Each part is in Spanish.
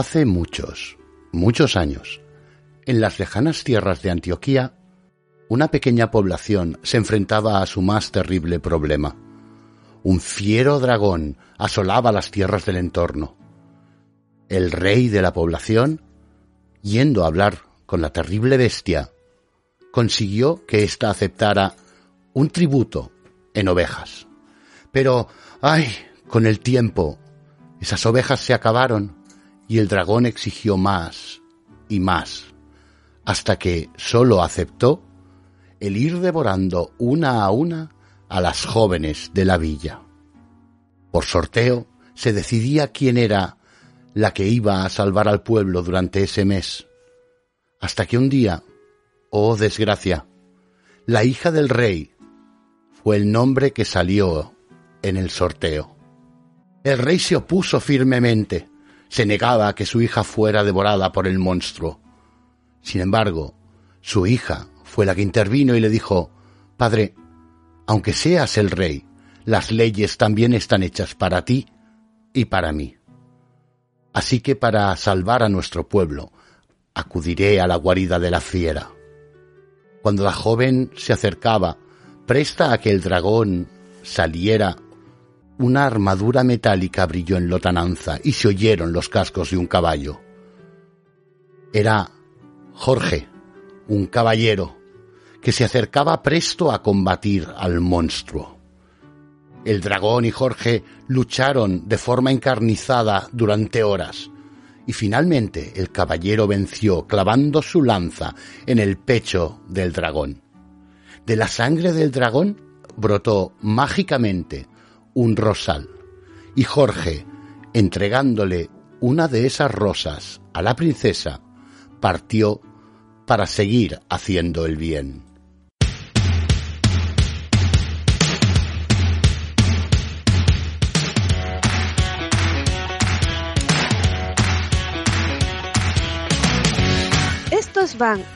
Hace muchos, muchos años, en las lejanas tierras de Antioquía, una pequeña población se enfrentaba a su más terrible problema. Un fiero dragón asolaba las tierras del entorno. El rey de la población, yendo a hablar con la terrible bestia, consiguió que ésta aceptara un tributo en ovejas. Pero, ay, con el tiempo, esas ovejas se acabaron y el dragón exigió más y más, hasta que sólo aceptó el ir devorando una a una a las jóvenes de la villa. Por sorteo se decidía quién era la que iba a salvar al pueblo durante ese mes, hasta que un día, oh desgracia, la hija del rey fue el nombre que salió en el sorteo. El rey se opuso firmemente, se negaba a que su hija fuera devorada por el monstruo. Sin embargo, su hija fue la que intervino y le dijo, Padre, aunque seas el rey, las leyes también están hechas para ti y para mí. Así que para salvar a nuestro pueblo, acudiré a la guarida de la fiera. Cuando la joven se acercaba, presta a que el dragón saliera una armadura metálica brilló en lotananza y se oyeron los cascos de un caballo. Era Jorge, un caballero, que se acercaba presto a combatir al monstruo. El dragón y Jorge lucharon de forma encarnizada durante horas, y finalmente el caballero venció clavando su lanza en el pecho del dragón. De la sangre del dragón brotó mágicamente un rosal. Y Jorge, entregándole una de esas rosas a la princesa, partió para seguir haciendo el bien.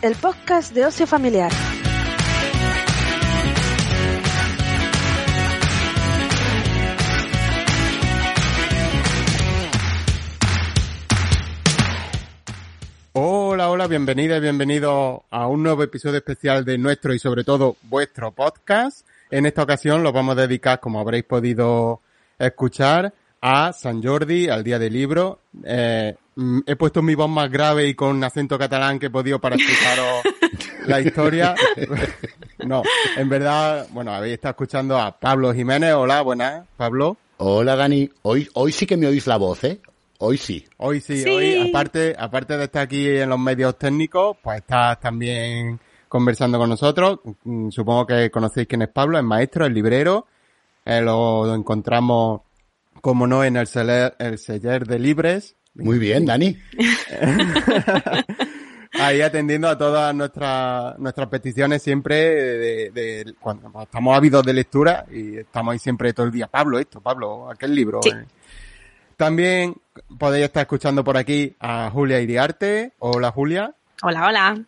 El podcast de ocio familiar. Hola, hola, bienvenida y bienvenido a un nuevo episodio especial de nuestro y sobre todo vuestro podcast. En esta ocasión lo vamos a dedicar, como habréis podido escuchar, a San Jordi, al Día del Libro. Eh, he puesto mi voz más grave y con acento catalán que he podido para explicaros la historia. no, en verdad, bueno, habéis estado escuchando a Pablo Jiménez. Hola, buenas, Pablo. Hola Dani, hoy, hoy sí que me oís la voz, ¿eh? Hoy sí. Hoy sí, Sí. hoy aparte, aparte de estar aquí en los medios técnicos, pues estás también conversando con nosotros. Mm, Supongo que conocéis quién es Pablo, es maestro, es librero. Eh, lo encontramos, como no, en el seller, el seller de libres. Muy bien, Dani. Ahí atendiendo a todas nuestras nuestras peticiones siempre de, de- cuando estamos ávidos de lectura y estamos ahí siempre todo el día. Pablo, esto, Pablo, aquel libro. Sí. eh. También podéis estar escuchando por aquí a Julia Iriarte. Hola Julia. Hola, hola.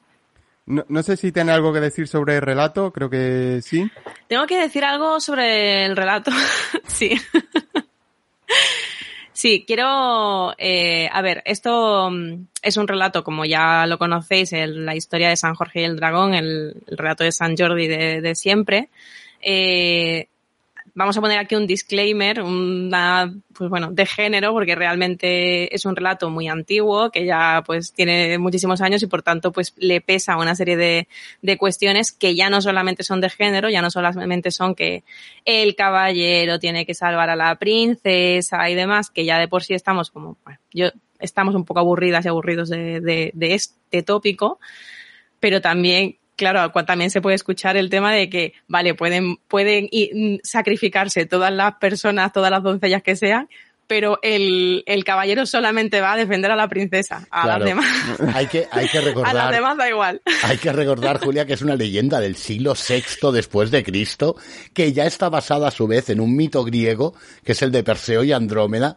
No, no sé si tiene algo que decir sobre el relato, creo que sí. Tengo que decir algo sobre el relato. sí. Sí, quiero... eh, a ver, esto mm, es un relato, como ya lo conocéis, el- la historia de San Jorge y el dragón, el, el relato de San Jordi de, de siempre. Eh, vamos a poner aquí un disclaimer, una, pues bueno, de género, porque realmente es un relato muy antiguo, que ya pues tiene muchísimos años y por tanto pues le pesa una serie de, de cuestiones que ya no solamente son de género, ya no solamente son que el caballero tiene que salvar a la princesa y demás, que ya de por sí estamos como, bueno, yo, estamos un poco aburridas y aburridos de, de, de este tópico, pero también claro, también se puede escuchar el tema de que, vale, pueden, pueden mm, sacrificarse todas las personas, todas las doncellas que sean, pero el, el, caballero solamente va a defender a la princesa. A las demás. Hay que, hay que recordar. A las demás da igual. Hay que recordar, Julia, que es una leyenda del siglo VI después de Cristo, que ya está basada a su vez en un mito griego, que es el de Perseo y Andrómeda,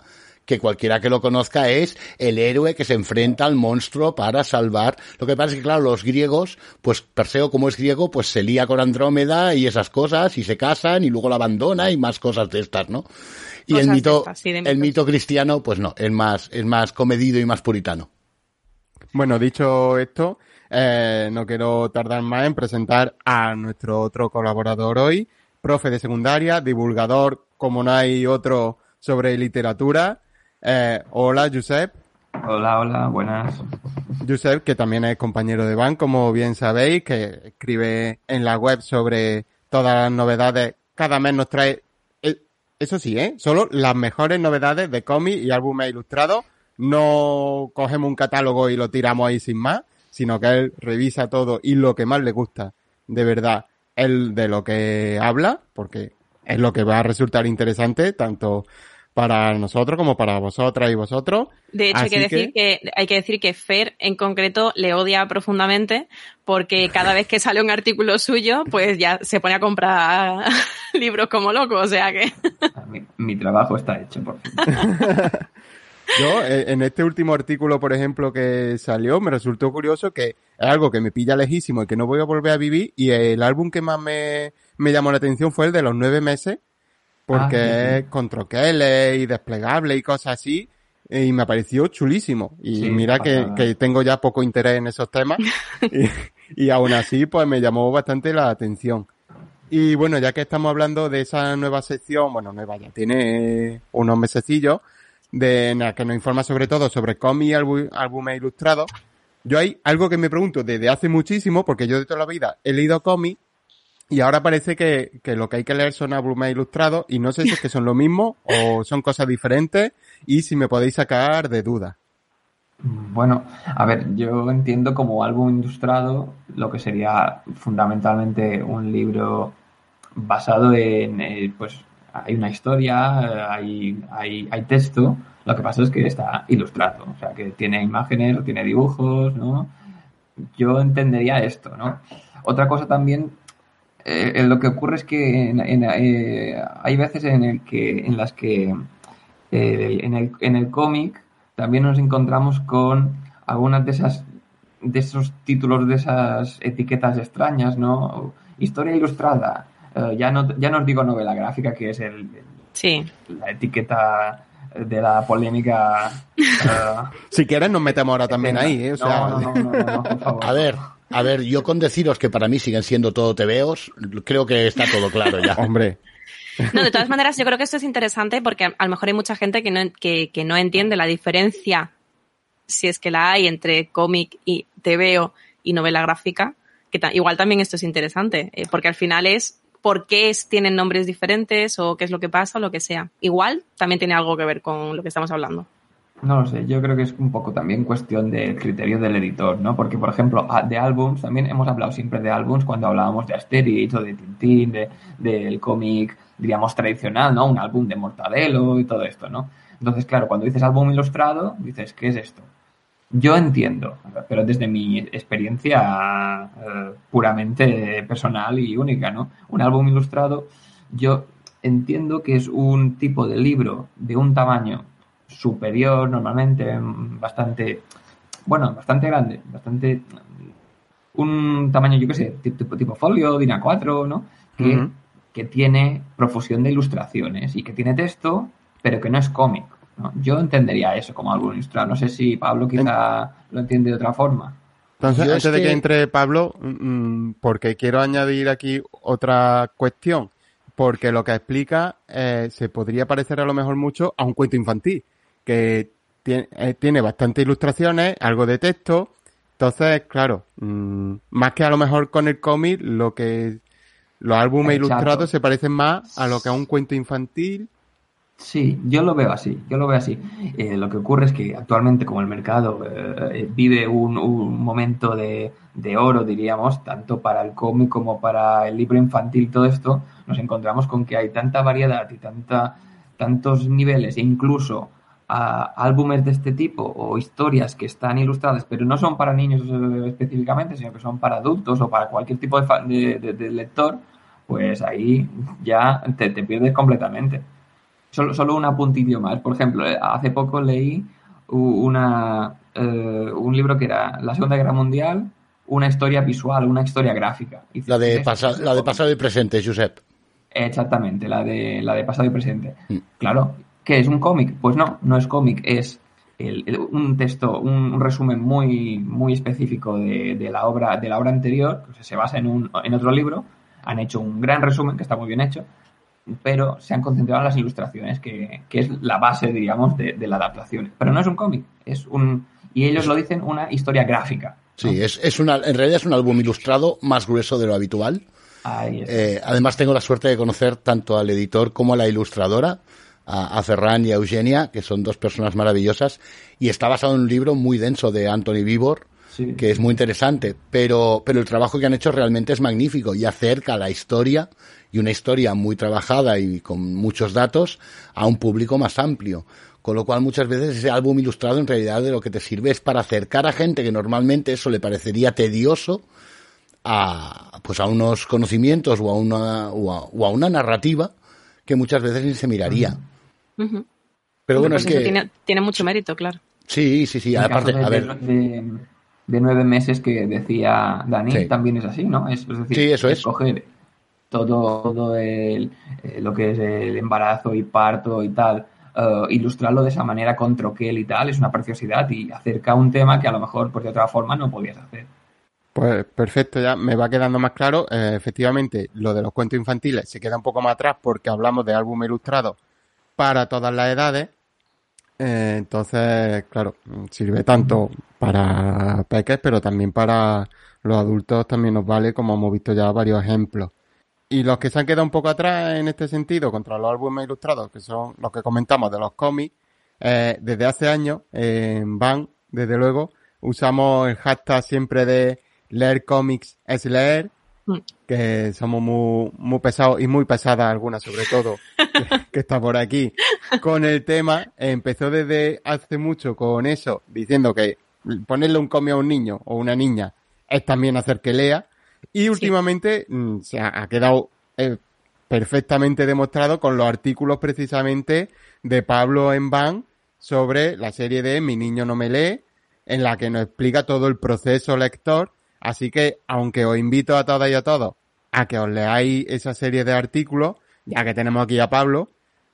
que cualquiera que lo conozca es el héroe que se enfrenta al monstruo para salvar. Lo que pasa es que, claro, los griegos, pues Perseo, como es griego, pues se lía con Andrómeda y esas cosas, y se casan, y luego la abandona, y más cosas de estas, ¿no? Y el mito, el mito cristiano, pues no, es más, es más comedido y más puritano. Bueno, dicho esto, eh, no quiero tardar más en presentar a nuestro otro colaborador hoy, profe de secundaria, divulgador, como no hay otro sobre literatura, eh, hola, Josep. Hola, hola, buenas. Josep, que también es compañero de Van, como bien sabéis, que escribe en la web sobre todas las novedades. Cada mes nos trae, eh, eso sí, ¿eh? Solo las mejores novedades de cómics y álbumes ilustrados. No cogemos un catálogo y lo tiramos ahí sin más, sino que él revisa todo y lo que más le gusta, de verdad, él de lo que habla, porque es lo que va a resultar interesante, tanto para nosotros como para vosotras y vosotros. De hecho, hay que, decir que... hay que decir que Fer en concreto le odia profundamente porque cada vez que sale un artículo suyo, pues ya se pone a comprar libros como loco, o sea que... mi, trabajo está hecho, por fin. Yo, eh, en este último artículo, por ejemplo, que salió, me resultó curioso que es algo que me pilla lejísimo y que no voy a volver a vivir. Y el álbum que más me, me llamó la atención fue el de los nueve meses, porque ah, es con troqueles y desplegable y cosas así. Y me pareció chulísimo. Y mira que, que, tengo ya poco interés en esos temas. y, y aún así, pues me llamó bastante la atención. Y bueno, ya que estamos hablando de esa nueva sección, bueno, nueva ya tiene unos mesecillos, de que nos informa sobre todo sobre cómics y álbumes ilustrados. Yo hay algo que me pregunto desde hace muchísimo, porque yo de toda la vida he leído cómics y ahora parece que, que, lo que hay que leer son álbumes ilustrados y no sé si es que son lo mismo o son cosas diferentes y si me podéis sacar de duda. Bueno, a ver, yo entiendo como álbum ilustrado lo que sería fundamentalmente un libro basado en, eh, pues, hay una historia, hay, hay, hay texto, lo que pasa es que está ilustrado, o sea, que tiene imágenes, tiene dibujos, ¿no? Yo entendería esto, ¿no? Otra cosa también eh, lo que ocurre es que eh, hay veces en, el que, en las que eh, en el, en el cómic también nos encontramos con algunas de esas de esos títulos de esas etiquetas extrañas, ¿no? Historia ilustrada. ya no ya no os digo novela gráfica que es el, sí. la etiqueta de la polémica. si quieres nos metemos ahora también ahí, ¿eh? A ver, a ver, yo con deciros que para mí siguen siendo todo tebeos, creo que está todo claro ya. Hombre. No, de todas maneras, yo creo que esto es interesante porque a lo mejor hay mucha gente que no, que, que no entiende la diferencia, si es que la hay, entre cómic y tebeo y novela gráfica. Que igual también esto es interesante, eh, porque al final es por qué es, tienen nombres diferentes o qué es lo que pasa o lo que sea. Igual también tiene algo que ver con lo que estamos hablando. No lo sé, yo creo que es un poco también cuestión del criterio del editor, ¿no? Porque, por ejemplo, de álbums, también hemos hablado siempre de álbums cuando hablábamos de Asterix o de Tintín, de, del cómic, diríamos, tradicional, ¿no? Un álbum de Mortadelo y todo esto, ¿no? Entonces, claro, cuando dices álbum ilustrado, dices, ¿qué es esto? Yo entiendo, pero desde mi experiencia eh, puramente personal y única, ¿no? Un álbum ilustrado, yo entiendo que es un tipo de libro de un tamaño superior normalmente, bastante, bueno, bastante grande, bastante, un tamaño, yo qué sé, tipo, tipo folio, DIN A4, ¿no? Que, que tiene profusión de ilustraciones y que tiene texto, pero que no es cómic. ¿no? Yo entendería eso como algo ilustrado. No sé si Pablo quizá lo entiende de otra forma. Entonces, antes de que entre Pablo, mm, mm, porque quiero añadir aquí otra cuestión porque lo que explica eh, se podría parecer a lo mejor mucho a un cuento infantil, que tiene, eh, tiene bastantes ilustraciones, algo de texto, entonces, claro, mm, más que a lo mejor con el cómic, lo que los álbumes Exacto. ilustrados se parecen más a lo que a un cuento infantil. Sí, yo lo veo así, yo lo veo así. Eh, lo que ocurre es que actualmente como el mercado eh, vive un, un momento de, de oro, diríamos, tanto para el cómic como para el libro infantil, todo esto, nos encontramos con que hay tanta variedad y tanta, tantos niveles, e incluso a álbumes de este tipo o historias que están ilustradas, pero no son para niños específicamente, sino que son para adultos o para cualquier tipo de, de, de- de lector, pues ahí ya te, te pierdes completamente. Solo, solo un apuntillo más. Por ejemplo, hace poco leí una, eh, un libro que era La Segunda Guerra Mundial, una historia visual, una historia gráfica. Y La de, pasa- "Esto es la de cómic". pasado y presente, Josep. Exactamente, la de, la de pasado y presente. Mm. Claro, ¿qué es un cómic? Pues no, no es cómic, es el- el- un texto, un, un resumen muy, muy específico de, de la obra, de la obra anterior, que se basa en, un, en otro libro, han hecho un gran resumen, que está muy bien hecho, pero se han concentrado en las ilustraciones, que, que es la base, diríamos, de, de la adaptación. Pero no es un cómic, es un, y ellos lo dicen, una historia gráfica. ¿no? Sí, es, es una, en realidad es un álbum ilustrado más grueso de lo habitual. Ahí está. Eh, además tengo la suerte de conocer tanto al editor como a la ilustradora, a, a Ferran y a Eugenia, que son dos personas maravillosas, y está basado en un libro muy denso de Anthony Vivor, Sí. que es muy interesante, pero, pero el trabajo que han hecho realmente es magnífico y acerca la historia, y una historia muy trabajada y con muchos datos, a un público más amplio. Con lo cual muchas veces ese álbum ilustrado en realidad de lo que te sirve es para acercar a gente que normalmente eso le parecería tedioso, a pues a unos conocimientos o a una o a, o a una narrativa que muchas veces ni se miraría. Pero bueno, Pues es que tiene, tiene mucho mérito, claro. sí, sí, sí, aparte, caso de, a ver, de, de nueve meses que decía Dani Sí. también es así, ¿no? Es, es decir, Sí, eso es. coger todo, todo el, eh, lo que es el embarazo y parto y tal, eh, ilustrarlo de esa manera con troquel y tal, es una preciosidad y acerca un tema que a lo mejor pues, de otra forma no podías hacer. Pues perfecto, ya me va quedando más claro. Eh, efectivamente, lo de los cuentos infantiles se queda un poco más atrás porque hablamos de álbum ilustrado para todas las edades. Eh, entonces, claro, sirve tanto para peques, pero también para los adultos también nos vale, como hemos visto ya varios ejemplos. Y los que se han quedado un poco atrás en este sentido contra los álbumes ilustrados, que son los que comentamos de los cómics, eh, desde hace años en Van, desde luego, usamos el hashtag siempre de leer cómics es leer. Que somos muy, muy pesados y muy pesadas algunas sobre todo, que, que está por aquí, con el tema. Empezó desde hace mucho con eso, diciendo que ponerle un cómic a un niño o una niña es también hacer que lea. Y últimamente mm, se ha, ha quedado eh, perfectamente demostrado con los artículos precisamente de Pablo en Van sobre la serie de Mi niño no me lee, en la que nos explica todo el proceso lector. Así que, aunque os invito a todas y a todos a que os leáis esa serie de artículos, ya que tenemos aquí a Pablo,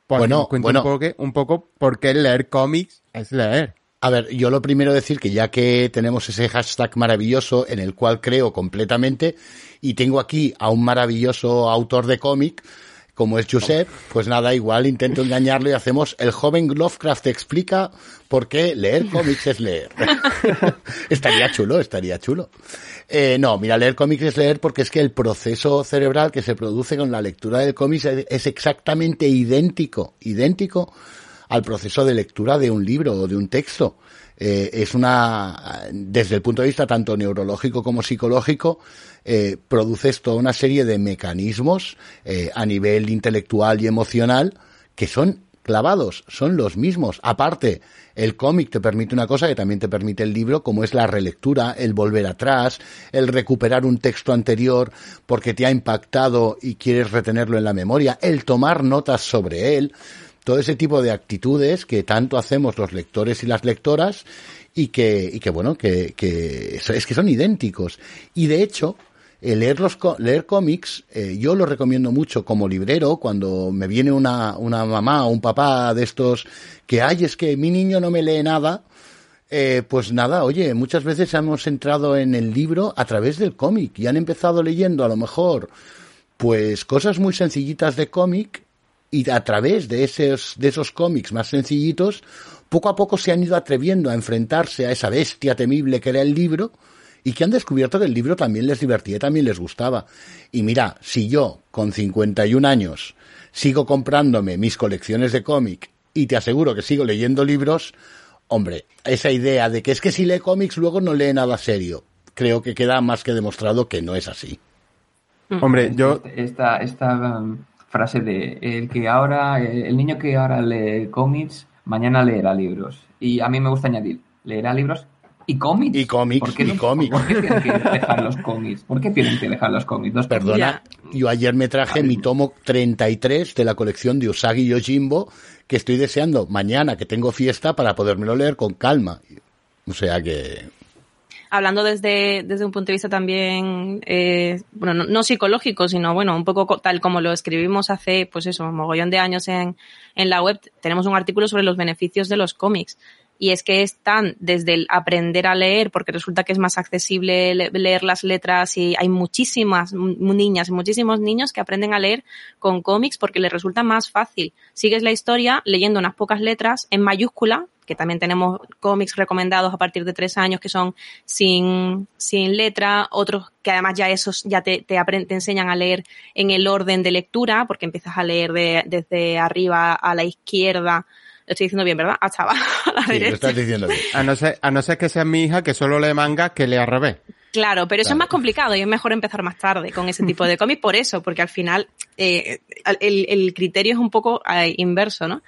pues Bueno, cuento bueno. un, poco, un poco por qué leer cómics es leer. A ver, yo lo primero decir que ya que tenemos ese hashtag maravilloso en el cual creo completamente y tengo aquí a un maravilloso autor de cómic como es Josep, pues nada, igual intento engañarlo y hacemos el joven Lovecraft explica por qué leer cómics es leer. estaría chulo, estaría chulo. Eh, no, mira, leer cómics es leer porque es que el proceso cerebral que se produce con la lectura del cómic es, exactamente idéntico, idéntico al proceso de lectura de un libro o de un texto. Eh, es una, desde el punto de vista tanto neurológico como psicológico, eh, produces toda una serie de mecanismos eh, a nivel intelectual y emocional que son clavados, son los mismos. Aparte, el cómic te permite una cosa que también te permite el libro, como es la relectura, el volver atrás, el recuperar un texto anterior porque te ha impactado y quieres retenerlo en la memoria, el tomar notas sobre él todo ese tipo de actitudes que tanto hacemos los lectores y las lectoras y que, y que bueno, que, que es que son idénticos. Y de hecho, eh, leer, los, leer cómics, eh, yo lo recomiendo mucho como librero cuando me viene una, una mamá o un papá de estos que, ay, es que mi niño no me lee nada. Eh, pues nada, oye, muchas veces hemos entrado en el libro a través del cómic y han empezado leyendo a lo mejor Pues cosas muy sencillitas de cómic y a través de esos, de esos cómics más sencillitos, poco a poco se han ido atreviendo a enfrentarse a esa bestia temible que era el libro y que han descubierto que el libro también les divertía, también les gustaba. Y mira, si yo, con 51 años, sigo comprándome mis colecciones de cómic y te aseguro que sigo leyendo libros, hombre, esa idea de que es que si lee cómics luego no lee nada serio, creo que queda más que demostrado que no es así. Mm. Hombre, yo... Esta, esta um, frase de el que ahora, el niño que ahora lee cómics, mañana leerá libros. Y a mí me gusta añadir, leerá libros ¿Y cómics? Y cómics, ¿Por qué, y cómics. ¿Por qué tienen que dejar los cómics? ¿Por qué tienen que dejar los cómics? Perdona, yo ayer me traje mi tomo 33 de la colección de Usagi Yojimbo, que estoy deseando mañana que tengo fiesta para podérmelo leer con calma. O sea que... Hablando desde, desde un punto de vista también, eh, bueno, no, psicológico, sino bueno, un poco tal como lo escribimos hace, pues eso, un mogollón de años en, en la web, tenemos un artículo sobre los beneficios de los cómics y es que están desde el aprender a leer, porque resulta que es más accesible leer las letras y hay muchísimas niñas muchísimos niños que aprenden a leer con cómics porque les resulta más fácil. Sigues la historia leyendo unas pocas letras en mayúscula, que también tenemos cómics recomendados a partir de tres años que son sin, sin letra, otros que además ya esos ya te, te, te enseñan a leer en el orden de lectura, porque empiezas a leer de, desde arriba a la izquierda lo estoy diciendo bien, ¿verdad? Hasta abajo, a la sí, Lo estás diciendo bien. A no, ser, a no ser que sea mi hija que solo lee manga que lee al revés. Claro, pero eso es más complicado y es mejor empezar más tarde con ese tipo de cómics por eso, porque al final eh, el, el, criterio es un poco eh, inverso, ¿no?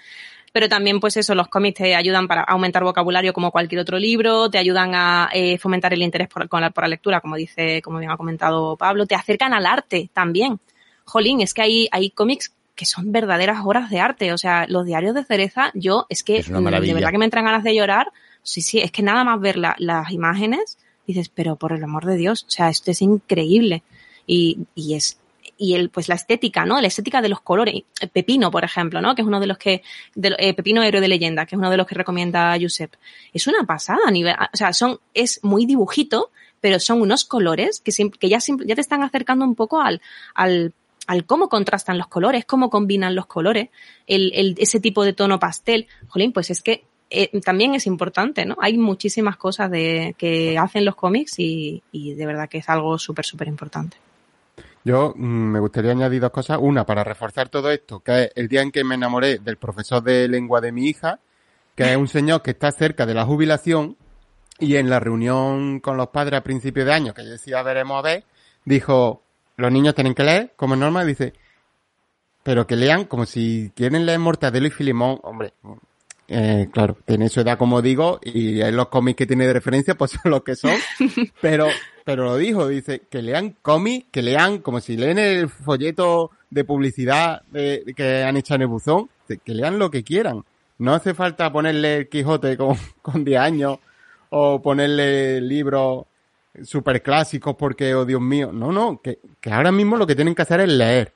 Pero también, pues eso, los cómics te ayudan para aumentar vocabulario como cualquier otro libro, te ayudan a eh, fomentar el interés por, la, por la lectura, como dice, como bien ha comentado Pablo, te acercan al arte también. Jolín, es que hay, hay cómics que son verdaderas obras de arte. O sea, los diarios de cereza, yo es que de verdad que me entran ganas de llorar. Sí, sí, es que nada más ver las imágenes, dices, pero por el amor de Dios, o sea, esto es increíble. Y, y es, y el, pues la estética, ¿no? La estética de los colores. Pepino, por ejemplo, ¿no? Que es uno de los que, de, eh, Pepino héroe de leyenda, que es uno de los que recomienda Josep. Es una pasada a nivel, o sea, son, es muy dibujito, pero son unos colores que, que ya, ya te están acercando un poco al, al al cómo contrastan los colores, cómo combinan los colores, ese tipo de tono pastel. Jolín, pues es que eh, también es importante, ¿no? Hay muchísimas cosas de, que hacen los cómics y, y de verdad que es algo súper, súper importante. Yo mm, me gustaría añadir dos cosas. Una, para reforzar todo esto, que es el día en que me enamoré del profesor de lengua de mi hija, que es un señor que está cerca de la jubilación y en la reunión con los padres a principio de año, que yo decía veremos a ver, dijo, los niños tienen que leer, como es normal, dice, pero que lean como si quieren leer Mortadelo y Filimón, hombre, eh, claro, tiene su edad como digo, y los cómics que tiene de referencia pues son los que son, pero, pero lo dijo, dice, que lean cómics, que lean como si leen el folleto de publicidad que han hecho en el buzón, que lean lo que quieran. No hace falta ponerle el Quijote con, con 10 años o ponerle libros super clásicos porque, oh Dios mío, no, no, que, que ahora mismo lo que tienen que hacer es leer.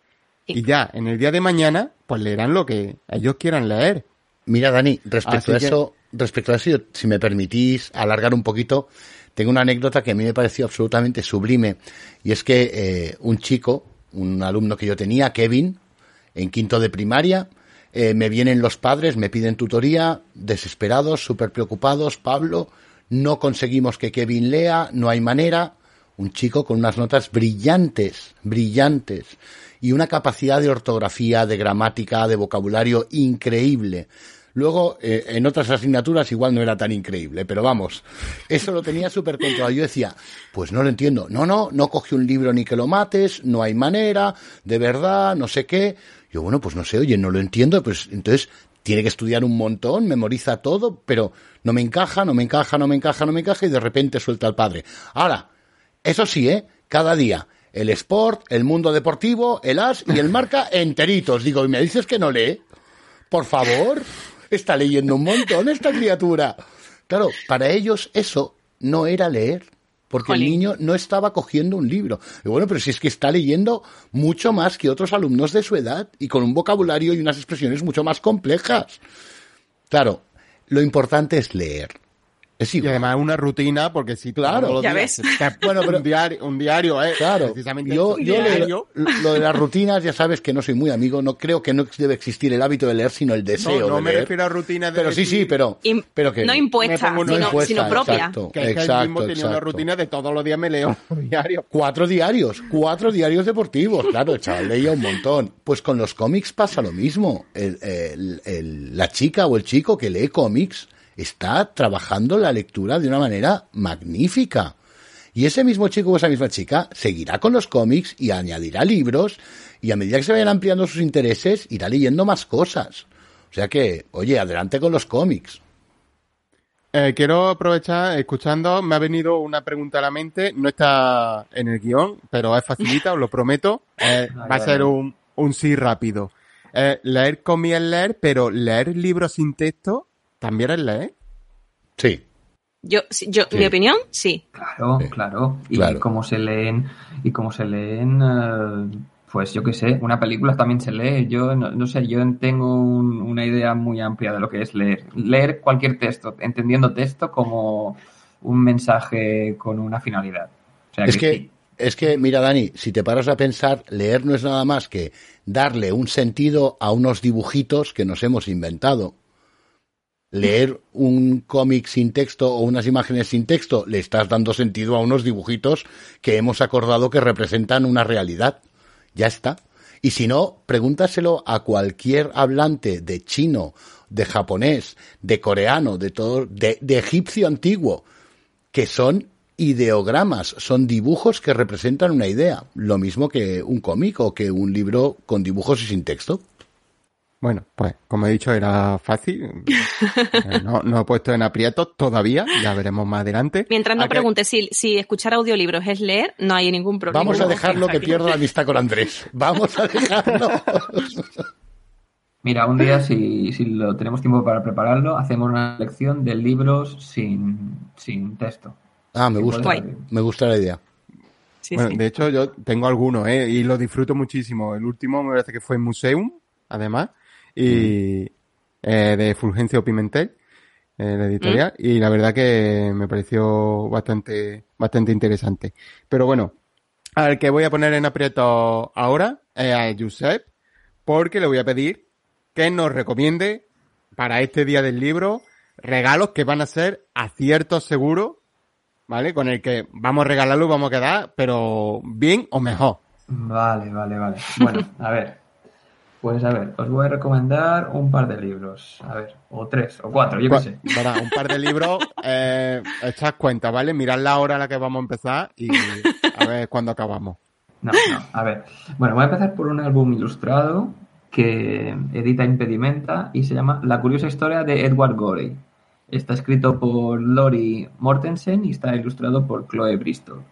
Y ya, en el día de mañana, pues leerán lo que ellos quieran leer. Mira, Dani, respecto a eso, respecto a eso, si me permitís alargar un poquito, tengo una anécdota que a mí me pareció absolutamente sublime. Y es que eh, un chico, un alumno que yo tenía, Kevin, en quinto de primaria, eh, me vienen los padres, me piden tutoría, desesperados, súper preocupados, Pablo, no conseguimos que Kevin lea, no hay manera. Un chico con unas notas brillantes, brillantes, y una capacidad de ortografía, de gramática, de vocabulario increíble. Luego, eh, en otras asignaturas igual no era tan increíble, pero vamos, eso lo tenía súper controlado. Yo decía, pues no lo entiendo. No, no, no coge un libro ni que lo mates, no hay manera, de verdad, no sé qué. Yo, bueno, pues no sé, oye, no lo entiendo, pues entonces tiene que estudiar un montón, memoriza todo, pero no me encaja, no me encaja, no me encaja, no me encaja y de repente suelta al padre. Ahora, eso sí, ¿eh? Cada día. El sport, el mundo deportivo, el as y el marca enteritos. Digo, ¿y me dices que no lee? Por favor. Está leyendo un montón esta criatura. Claro, para ellos eso no era leer porque el niño no estaba cogiendo un libro. Y bueno, pero si es que está leyendo mucho más que otros alumnos de su edad y con un vocabulario y unas expresiones mucho más complejas. Claro, lo importante es leer. Es Y además una rutina, porque si Claro. Ya días ves. Bueno, pero- un diario, un diario, eh, Claro, precisamente yo, yo lo, de las rutinas, ya sabes que no soy muy amigo, no creo que no debe existir el hábito de leer, sino el deseo no, no de me leer. refiero a rutinas de Pero sí, decir sí, pero, pero que no me impuesta, sino, impuesta, sino propia. exacto. que es que Exacto, mismo tenía una rutina de todos los días me leo un diario. Cuatro diarios, cuatro diarios deportivos. Claro, el chaval leía un montón. Pues con los cómics pasa lo mismo. El- el- el- la chica o el chico que lee cómics está trabajando la lectura de una manera magnífica. Y ese mismo chico o esa misma chica seguirá con los cómics y añadirá libros y a medida que se vayan ampliando sus intereses irá leyendo más cosas. O sea que, oye, adelante con los cómics. Eh, quiero aprovechar, escuchando, me ha venido una pregunta a la mente, no está en el guion, pero es facilita, os lo prometo. Eh, va a ser un, un sí rápido. Eh, leer cómics es leer, pero leer libros sin texto también es leer. Sí. Yo, yo Sí. mi opinión, sí. Claro, Sí. claro. Y Claro. como se leen, y como se leen, eh, pues yo qué sé, una película también se lee. Yo no, no sé, yo tengo un- una idea muy amplia de lo que es leer. Leer cualquier texto, entendiendo texto como un mensaje con una finalidad. O sea Es que, sí. es que, mira, Dani, si te paras a pensar, leer no es nada más que darle un sentido a unos dibujitos que nos hemos inventado. Leer un cómic sin texto o unas imágenes sin texto, le estás dando sentido a unos dibujitos que hemos acordado que representan una realidad. Ya está. Y si no, pregúntaselo a cualquier hablante de chino, de japonés, de coreano, de todo, de, egipcio antiguo, que son ideogramas, son dibujos que representan una idea, lo mismo que un cómic o que un libro con dibujos y sin texto. Bueno, pues como he dicho, era fácil. Eh, No, no he puesto en aprietos todavía, ya veremos más adelante. Mientras no ¿A qué- preguntes si, si escuchar audiolibros es leer, no hay ningún problema. Vamos a dejarlo que pierda la amistad con Andrés. Vamos a dejarlo. Mira, un día, si, si lo tenemos tiempo para prepararlo, hacemos una lección de libros sin, sin texto. Ah, me gusta. Guay. Me gusta la idea. Sí, Bueno, sí. de hecho, yo tengo algunos, ¿eh? Y los disfruto muchísimo. El último me parece que fue Museum, además, y eh, de Fulgencio Pimentel, eh, la editorial, y la verdad que me pareció bastante, bastante interesante. Pero bueno, al que voy a poner en aprieto ahora es a Josep, porque le voy a pedir que nos recomiende para este día del libro regalos que van a ser aciertos seguros ¿vale? Con el que vamos a regalarlo y vamos a quedar, pero bien o mejor. Vale, vale, vale. Bueno, a ver. Pues a ver, os voy a recomendar un par de libros. A ver, o tres, o cuatro, yo qué sé. Para un par de libros, eh, echad cuenta, ¿vale? Mirad la hora a la que vamos a empezar y a ver cuándo acabamos. No, no, a ver. Bueno, voy a empezar por un álbum ilustrado que edita Impedimenta y se llama La curiosa historia de Edward Gorey. Está escrito por Lori Mortensen y está ilustrado por Chloe Bristol.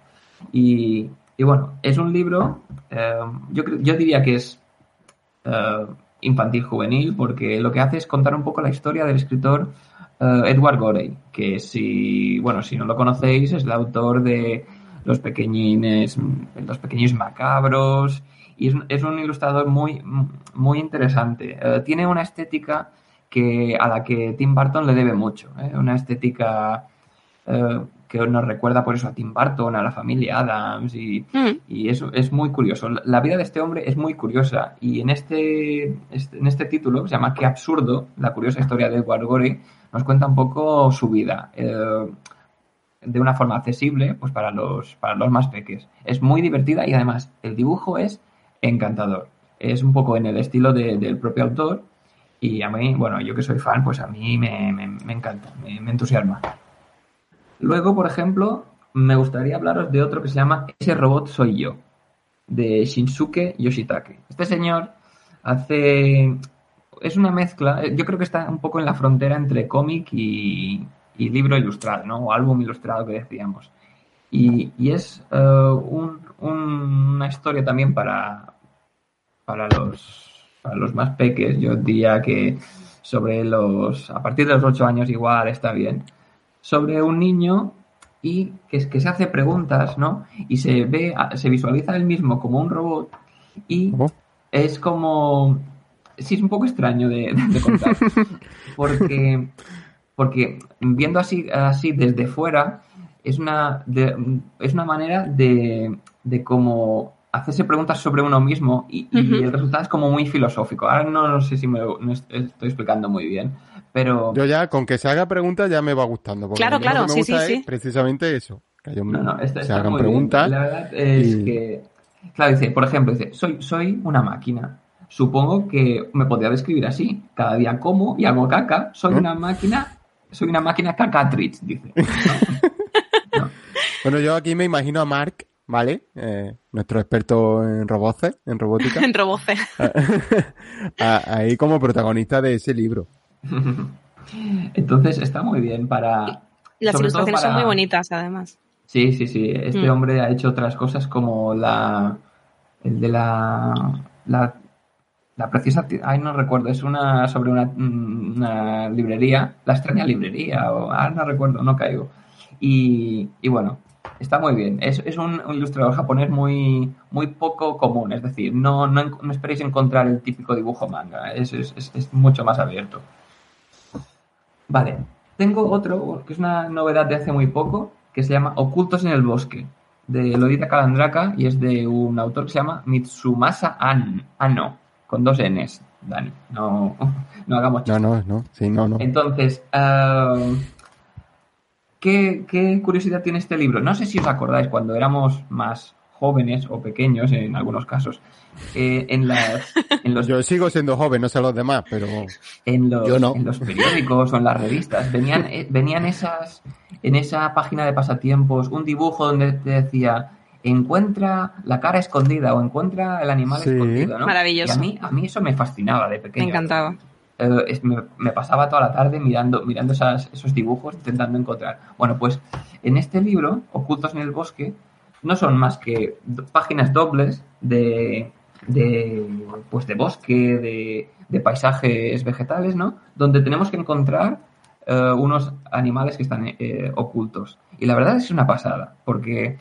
Y, y bueno, es un libro, eh, yo, yo diría que es eh, infantil juvenil porque lo que hace es contar un poco la historia del escritor eh, Edward Gorey, que si, bueno, si no lo conocéis es el autor de Los pequeñines, Los pequeños macabros y es, un- ilustrador muy, muy interesante. Eh, tiene una estética que, a la que Tim Burton le debe mucho, una estética que nos recuerda por eso a Tim Burton, a la familia Adams y, Mm, y eso es muy curioso. La vida de este hombre es muy curiosa y en este, este- en este título, que se llama Qué absurdo, la curiosa historia de Edward Gorey, nos cuenta un poco su vida eh, de una forma accesible pues para los, para los más peques. Es muy divertida y además el dibujo es encantador. Es un poco en el estilo de- del propio autor y a mí, bueno, yo que soy fan, pues a mí me, me- me encanta, me- me entusiasma. Luego, por ejemplo, me gustaría hablaros de otro que se llama Ese robot soy yo, de Shinsuke Yoshitake. Este señor hace... Es una mezcla, yo creo que está un poco en la frontera entre cómic y, libro ilustrado, ¿no? O álbum ilustrado que decíamos. Y, y es un- una historia también para, para los, para los más peques. Yo diría que sobre los... A partir de los 8 años igual está bien sobre un niño y que, que se hace preguntas, ¿no? Y se ve, se visualiza él mismo como un robot y es como... Sí, es un poco extraño de, de contar. Porque, porque viendo así, así desde fuera, es una, de- es una manera de, de como hacerse preguntas sobre uno mismo y, el resultado es como muy filosófico. Ahora no, no sé si me lo no est- estoy explicando muy bien, pero... Yo ya, con que se haga preguntas ya me va gustando. Porque Claro, claro, que me sí, sí, es sí. precisamente eso. Que yo- No, no, se esta- está hagan bien. preguntas. La verdad es y- que, claro, dice, por ejemplo, dice, soy, soy una máquina. Supongo que me podría describir así. Cada día como y hago caca. Soy ¿No? una máquina, soy una máquina cacatrix, dice. ¿no? No. Bueno, yo aquí me imagino a Mark, ¿vale? Eh, nuestro experto en roboces, en robótica. En roboce. a- ahí como protagonista de ese libro. Entonces está muy bien para... Las ilustraciones son muy bonitas, además. Sí, sí, sí. Este Mm. hombre ha hecho otras cosas como la. El de la. La, la preciosa. Ay, no recuerdo. Es una. Sobre una, mm, una librería. La extraña librería. O, ah, no recuerdo, no caigo. Y, y bueno, está muy bien. Es, es un, un ilustrador japonés muy, muy poco común. Es decir, no, no, no esperéis encontrar el típico dibujo manga. Es, es, es- mucho más abierto. Vale, tengo otro que es una novedad de hace muy poco que se llama Ocultos en el bosque de Lolita Calandraca y es de un autor que se llama Mitsumasa An, Ano con dos Ns, Dani. No, no hagamos No, chistes. no, no. Sí, no, no. Entonces, ah, ¿qué, qué curiosidad tiene este libro? No sé si os acordáis cuando éramos más jóvenes o pequeños en algunos casos. eh, en, las, en los Yo sigo siendo joven, no sé los demás, pero en los, Yo no. en los periódicos o en las revistas venían, eh, venían esas en esa página de pasatiempos un dibujo donde te decía encuentra la cara escondida o encuentra el animal Sí. escondido, ¿no? Maravilloso. Y a mí, a mí eso me fascinaba de pequeño. Me encantaba. Eh, me, pasaba toda la tarde mirando, mirando esas- esos dibujos, intentando encontrar. Bueno, pues en este libro, Ocultos en el Bosque, no son más que páginas dobles de, de, pues de bosque, de, de paisajes vegetales, ¿no? Donde tenemos que encontrar eh, unos animales que están eh, ocultos. Y la verdad es una pasada, porque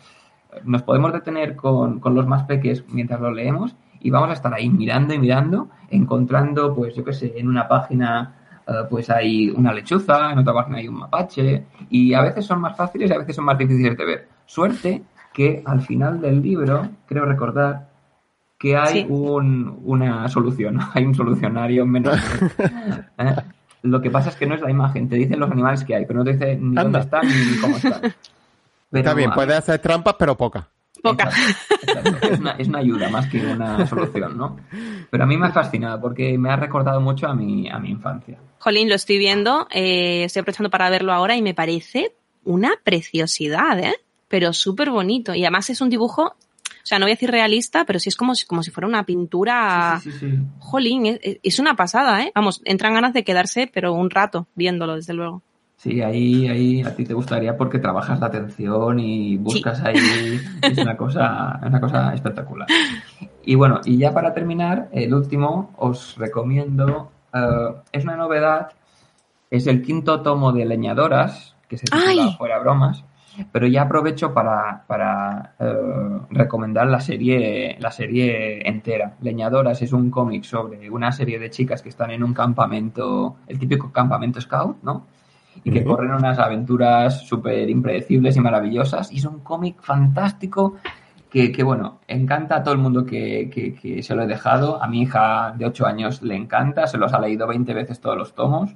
nos podemos detener con, con los más peques mientras lo leemos y vamos a estar ahí mirando y mirando, encontrando, pues yo qué sé, en una página eh, pues hay una lechuza, en otra página hay un mapache y a veces son más fáciles y a veces son más difíciles de ver. Suerte que al final del libro, creo recordar, que hay Sí. un, una solución, hay un solucionario menos. ¿eh? Lo que pasa es que no es la imagen, te dicen los animales que hay, pero no te dice ni Anda. dónde están ni cómo están. Pero está bien, puedes hacer trampas, pero pocas. Poca. Es, una, es una ayuda más que una solución, ¿no? Pero a mí me ha fascinado porque me ha recordado mucho a mi, a mi infancia. Jolín, lo estoy viendo, eh, estoy aprovechando para verlo ahora y me parece una preciosidad, ¿eh? Pero súper bonito. Y además es un dibujo, o sea, no voy a decir realista, pero sí es como si, como si fuera una pintura. Sí, sí, sí, sí. Jolín, es, es una pasada, ¿eh? Vamos, entran ganas de quedarse, pero un rato viéndolo, desde luego. Sí, ahí, ahí a ti te gustaría porque trabajas la atención y buscas ahí. Es una cosa, una cosa espectacular. Y bueno, y ya para terminar, el último os recomiendo. eh, es una novedad. Es el quinto tomo de Leñadoras, que se titula ¡Ay! Fuera Bromas. Pero ya aprovecho para, para eh, recomendar la serie, la serie entera. Leñadoras es un cómic sobre una serie de chicas que están en un campamento, el típico campamento scout, ¿no? Y que corren unas aventuras súper impredecibles y maravillosas. Y es un cómic fantástico que, que, bueno, encanta a todo el mundo que, que- que se lo he dejado. A mi hija de 8 años le encanta, se los ha leído 20 veces todos los tomos.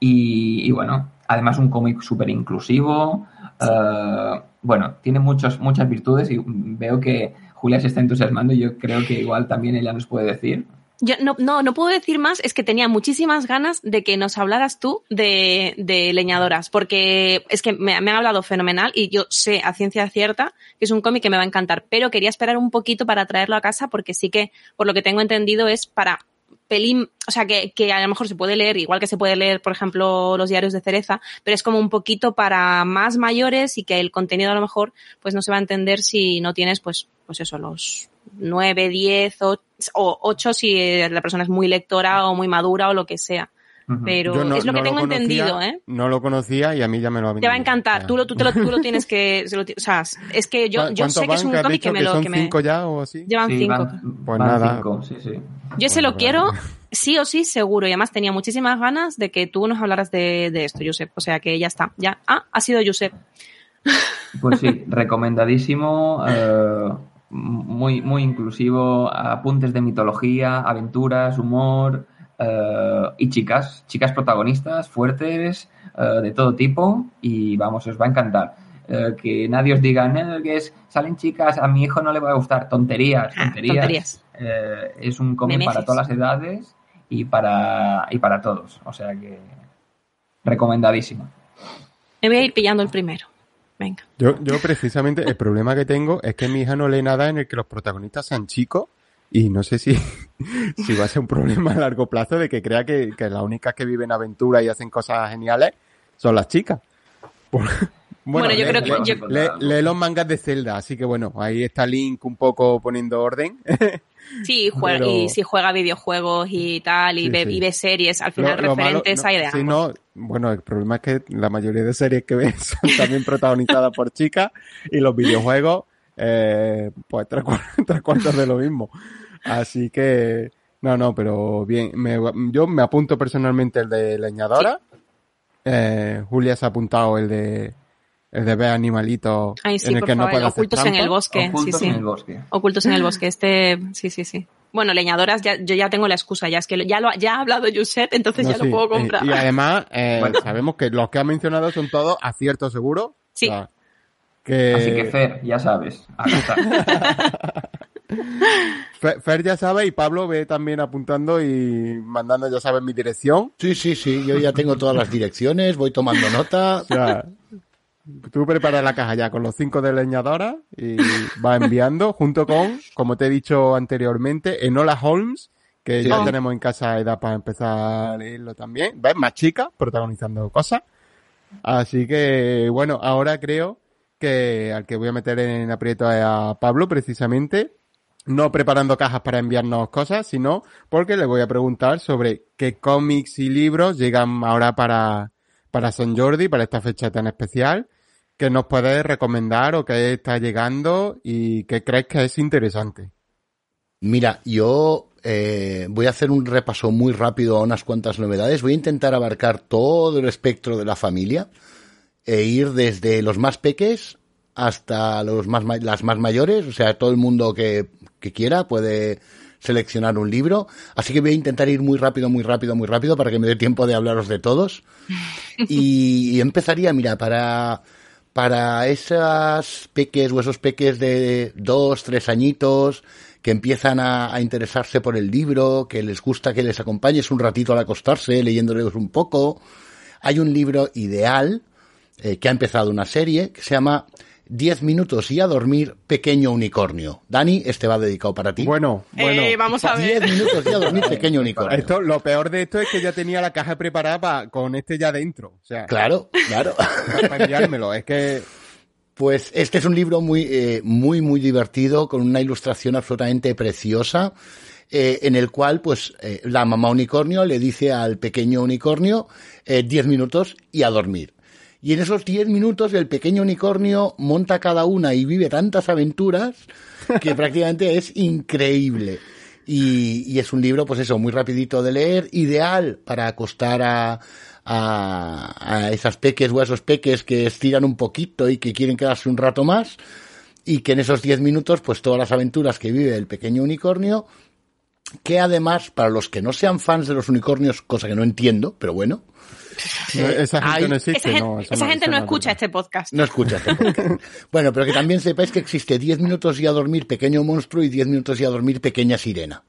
Y, y bueno, además un cómic súper inclusivo. eh, bueno, tiene muchos, muchas virtudes y veo que Julia se está entusiasmando y yo creo que igual también ella nos puede decir. Yo no, no, no puedo decir más, es que tenía muchísimas ganas de que nos hablaras tú de, de leñadoras, porque es que me, me han hablado fenomenal y yo sé a ciencia cierta que es un cómic que me va a encantar, pero quería esperar un poquito para traerlo a casa porque sí que, por lo que tengo entendido, es para pelín, o sea, que, que a lo mejor se puede leer, igual que se puede leer, por ejemplo, los diarios de Cereza, pero es como un poquito para más mayores y que el contenido a lo mejor pues no se va a entender si no tienes pues, pues eso, los 9, 10 o, o 8 si la persona es muy lectora o muy madura o lo que sea. Pero no- es lo no que tengo conocía, entendido, ¿eh? No lo conocía y a mí ya me lo ha Te va a encantar. Tú lo, tú, te lo, tú lo tienes que... se lo ti- o sea, es que yo, ¿cu- yo sé que es un cómic que me lo... son Que me... cinco ya o así? Llevan Sí, cinco. van, Pues van nada. cinco, sí, sí. Yo se lo quiero vale. sí o sí seguro. Y además tenía muchísimas ganas de que tú nos hablaras de, de esto, Josep. O sea que ya está. Ya. Ah, ha sido Josep. Pues sí, recomendadísimo, eh, muy, muy inclusivo, apuntes de mitología, aventuras, humor eh, y chicas, chicas protagonistas, fuertes, eh, de todo tipo y vamos, os va a encantar. Eh, que nadie os diga, "No, que es, salen chicas, a mi hijo no le va a gustar, tonterías, Ah, tonterías. es un cómic para todas las edades y para, y para todos, o sea que recomendadísimo. Me voy a ir pillando el primero. Venga. Yo, yo precisamente el problema que tengo es que mi hija no lee nada en el que los protagonistas sean chicos y no sé si, si va a ser un problema a largo plazo de que crea que, que las únicas que viven aventuras y hacen cosas geniales son las chicas. Por- Bueno, yo lee- creo que- lee- yo- lee- lee los mangas de Zelda, así que bueno, ahí está Link un poco poniendo orden. Sí, juega, Pero- y si juega videojuegos y tal, y, Sí, ve, sí. y ve series, al final Lo- lo malo- referentes no, hay de sí, ambos. no, bueno, el problema es que la mayoría de series que ves son también protagonizadas por chicas y los videojuegos, eh, pues tres, tres cuartos de lo mismo. Así que, no, no, pero bien, me- yo me apunto personalmente el de leñadora. Eh, Julia se ha apuntado el de el de ver animalitos Ay, sí, en el que no favor, puede hacer ocultos en el bosque. Ocultos sí, sí. en el bosque. Ocultos en el bosque. Este, sí, sí, sí. Bueno, leñadoras, ya, yo ya tengo la excusa, ya es que lo- ya lo ha- ya ha hablado Josep, entonces No, ya sí, lo puedo eh, comprar. Y además, eh, Bueno. sabemos que los que ha mencionado son todos aciertos seguro. Sí. que Así que Fer, ya sabes. Fer, Fer ya sabe y Pablo ve también apuntando y mandando, ya sabes, mi dirección. Sí, sí, sí, yo ya tengo todas las direcciones, voy tomando nota. O sea, tú preparas la caja ya con los cinco de leñadora y va enviando junto con, como te he dicho anteriormente, Enola Holmes, que ya Oh. tenemos en casa edad para empezar a leerlo también. ¿Ves? Más chica, protagonizando cosas. Así que, bueno, ahora creo que al que voy a meter en aprieto es a Pablo, precisamente. No preparando cajas para enviarnos cosas, sino porque le voy a preguntar sobre qué cómics y libros llegan ahora para, para San Jordi, para esta fecha tan especial, que nos puedes recomendar o que está llegando y que crees que es interesante. Mira, yo eh, voy a hacer un repaso muy rápido a unas cuantas novedades. Voy a intentar abarcar todo el espectro de la familia e ir desde los más peques hasta los más las más mayores, o sea, todo el mundo que, que quiera puede seleccionar un libro. Así que voy a intentar ir muy rápido, muy rápido, muy rápido para que me dé tiempo de hablaros de todos. Y, y empezaría, mira, para, para esas peques o esos peques de dos, tres añitos que empiezan a, a interesarse por el libro, que les gusta que les acompañes un ratito al acostarse, leyéndoles un poco. Hay un libro ideal eh, que ha empezado una serie que se llama 10 minutos y a dormir, pequeño unicornio. Dani, este va dedicado para ti. Bueno, bueno. Eh, vamos a 10 ver. minutos y a dormir, pequeño unicornio. Esto, lo peor de esto es que ya tenía la caja preparada pa- con este ya dentro. O sea, Claro, claro. para enviármelo. Es que Pues este es un libro muy, eh, muy, muy divertido, con una ilustración absolutamente preciosa, eh, en el cual, pues, eh, la mamá unicornio le dice al pequeño unicornio, eh, 10 minutos y a dormir. Y en esos 10 minutos el pequeño unicornio monta cada una y vive tantas aventuras que prácticamente es increíble. Y, y es un libro, pues eso, muy rapidito de leer, ideal para acostar a, a, a esas peques o a esos peques que estiran un poquito y que quieren quedarse un rato más. Y que en esos 10 minutos, pues todas las aventuras que vive el pequeño unicornio, que además, para los que no sean fans de los unicornios, cosa que no entiendo, pero bueno, no, esa gente hay- no existe. Esa, no, esa gente no es escucha verdad. este podcast. no escucha este podcast. Bueno, pero que también sepáis que existe 10 minutos y a dormir pequeño monstruo y 10 minutos y a dormir pequeña sirena.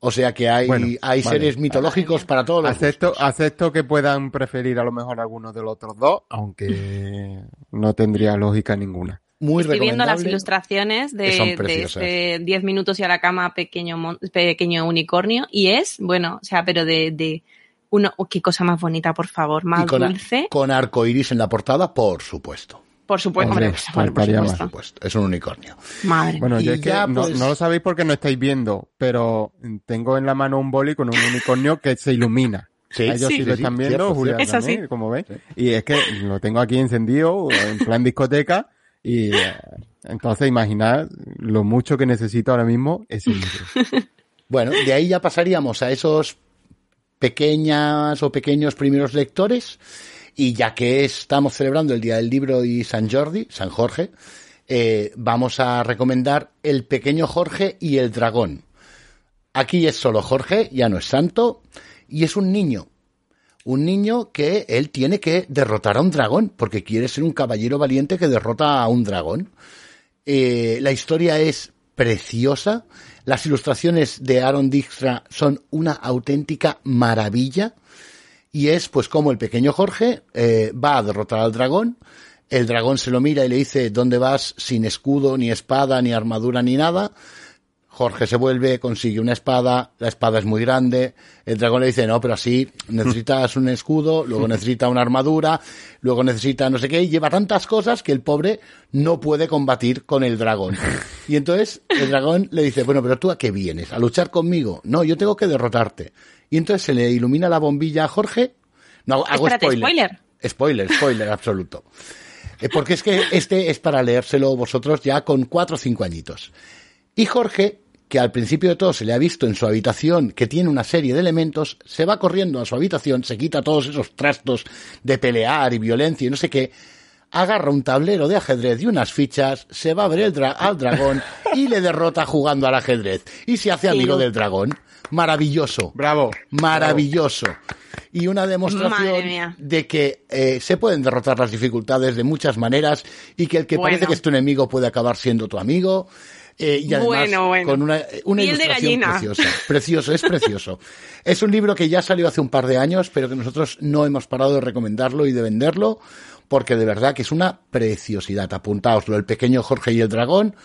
O sea que hay, Bueno, hay vale. seres mitológicos para todos los Acepto, gustos. acepto que puedan preferir a lo mejor algunos de los otros dos, aunque no tendría lógica ninguna. Muy Estoy viendo las ilustraciones de, de preciosas. este 10 minutos y a la cama pequeño, pequeño unicornio y es, bueno, o sea, pero de, de uno, oh, qué cosa más bonita, por favor, Y más con, a- dulce, con arco iris en la portada, por supuesto. por supuesto, Hombre, hombre, por supuesto, por. Es un unicornio. Madre. Bueno, yo es que no, pues- no lo sabéis porque no estáis viendo, pero tengo en la mano un boli con un unicornio que se ilumina. Sí, Ellos sí, Sí. lo están viendo, cierto, Julián también, así. como ves. Y es que lo tengo aquí encendido en plan discoteca y eh, entonces imaginad lo mucho que necesito ahora mismo ese libro. Bueno, de ahí ya pasaríamos a esos pequeñas o pequeños primeros lectores. Y ya que estamos celebrando el Día del Libro y San Jordi, San Jorge, eh, vamos a recomendar El pequeño Jorge y el dragón. Aquí es solo Jorge, ya no es santo, y es un niño. Un niño que él tiene que derrotar a un dragón, porque quiere ser un caballero valiente que derrota a un dragón. Eh, la historia es preciosa. Las ilustraciones de Aaron Dijkstra son una auténtica maravilla. Y es pues como el pequeño Jorge eh, va a derrotar al dragón. El dragón se lo mira y le dice, ¿dónde vas sin escudo, ni espada, ni armadura, ni nada? Jorge se vuelve, consigue una espada, la espada es muy grande, el dragón le dice, no, pero así necesitas un escudo, luego necesita una armadura, luego necesita no sé qué, y lleva tantas cosas que el pobre no puede combatir con el dragón. Y entonces el dragón le dice, bueno, pero tú a qué vienes, a luchar conmigo, no, yo tengo que derrotarte. Y entonces se le ilumina la bombilla a Jorge, no, hago Espérate, spoiler. Spoiler, spoiler absoluto. Eh, Porque es que este es para leérselo vosotros ya con cuatro o cinco añitos. Y Jorge, que al principio de todo se le ha visto en su habitación que tiene una serie de elementos, se va corriendo a su habitación, se quita todos esos trastos de pelear y violencia y no sé qué, agarra un tablero de ajedrez y unas fichas, se va a ver el dra- al dragón y le derrota jugando al ajedrez. Y se hace amigo del dragón. Maravilloso Bravo. maravilloso. Y una demostración de que eh, se pueden derrotar las dificultades de muchas maneras y que el que Bueno. parece que es tu enemigo puede acabar siendo tu amigo. Eh, y además Bueno, bueno. con una, una Piel de ilustración preciosa. Precioso, es precioso. es un libro que ya salió hace un par de años, pero que nosotros no hemos parado de recomendarlo y de venderlo, porque de verdad que es una preciosidad. Apuntaoslo, El pequeño Jorge y el dragón.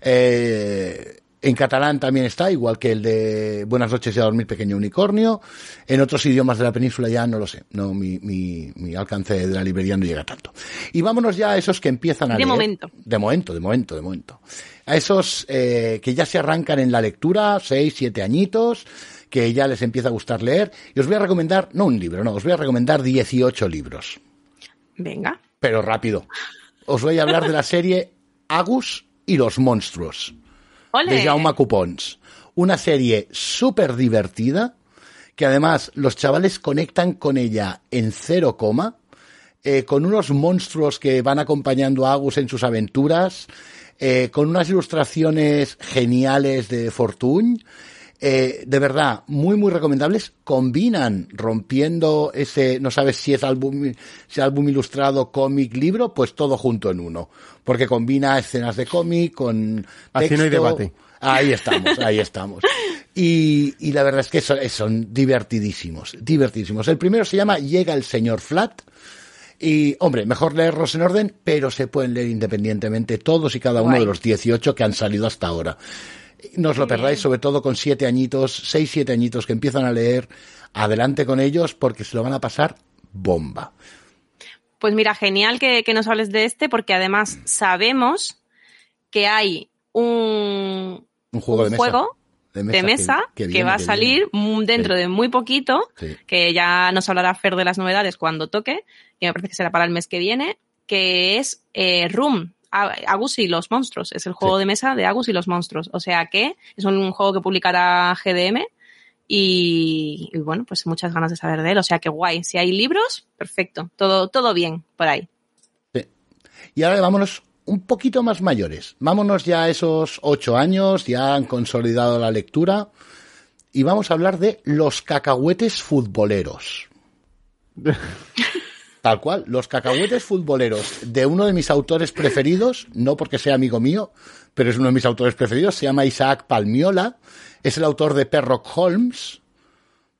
Eh, en catalán también está, igual que el de Buenas noches y a dormir, pequeño unicornio. En otros idiomas de la península ya no lo sé. No, mi, mi, mi alcance de la librería no llega tanto. Y vámonos ya a esos que empiezan a De leer. momento. De momento, de momento, de momento. A esos eh, que ya se arrancan en la lectura, seis, siete añitos, que ya les empieza a gustar leer. Y os voy a recomendar, no un libro, no, os voy a recomendar 18 libros. Venga. Pero rápido. Os voy a hablar de la serie Agus y los monstruos De Jaume Cupons. Una serie súper divertida, que además los chavales conectan con ella en cero coma, eh, con unos monstruos que van acompañando a Agus en sus aventuras, eh, con unas ilustraciones geniales de Fortuny. Eh, de verdad, muy, muy recomendables. Combinan rompiendo ese, no sabes si es álbum, si álbum ilustrado, cómic, libro, pues todo junto en uno. Porque combina escenas de cómic con Así no hay texto. debate. Ahí estamos, ahí estamos. Y, y la verdad es que son, son divertidísimos, divertidísimos. El primero se llama Llega el señor Flat. Y, hombre, mejor leerlos en orden, pero se pueden leer independientemente todos y cada uno Guay. de los 18 que han salido hasta ahora. No os lo perdáis, sobre todo con siete añitos, seis, siete añitos que empiezan a leer, adelante con ellos porque se lo van a pasar bomba. Pues mira, genial que, que nos hables de este, porque además sabemos que hay un, Un juego un de mesa. juego de de mesa que, va a salir dentro Sí. de muy poquito, Sí. que ya nos hablará Fer de las novedades cuando toque, que me parece que será para el mes que viene, que es eh, Room, Agus y los monstruos. Es el juego Sí. de mesa de Agus y los monstruos. O sea que es un juego que publicará GDM y, y bueno, pues muchas ganas de saber de él. O sea que guay. Si hay libros, perfecto. Todo, todo bien por ahí. Sí. Y ahora vámonos un poquito más mayores. Vámonos ya a esos ocho años, ya han consolidado la lectura. Y vamos a hablar de los cacahuetes futboleros. Tal cual, los cacahuetes futboleros de uno de mis autores preferidos, no porque sea amigo mío, pero es uno de mis autores preferidos, se llama Isaac Palmiola, es el autor de Perrock Holmes,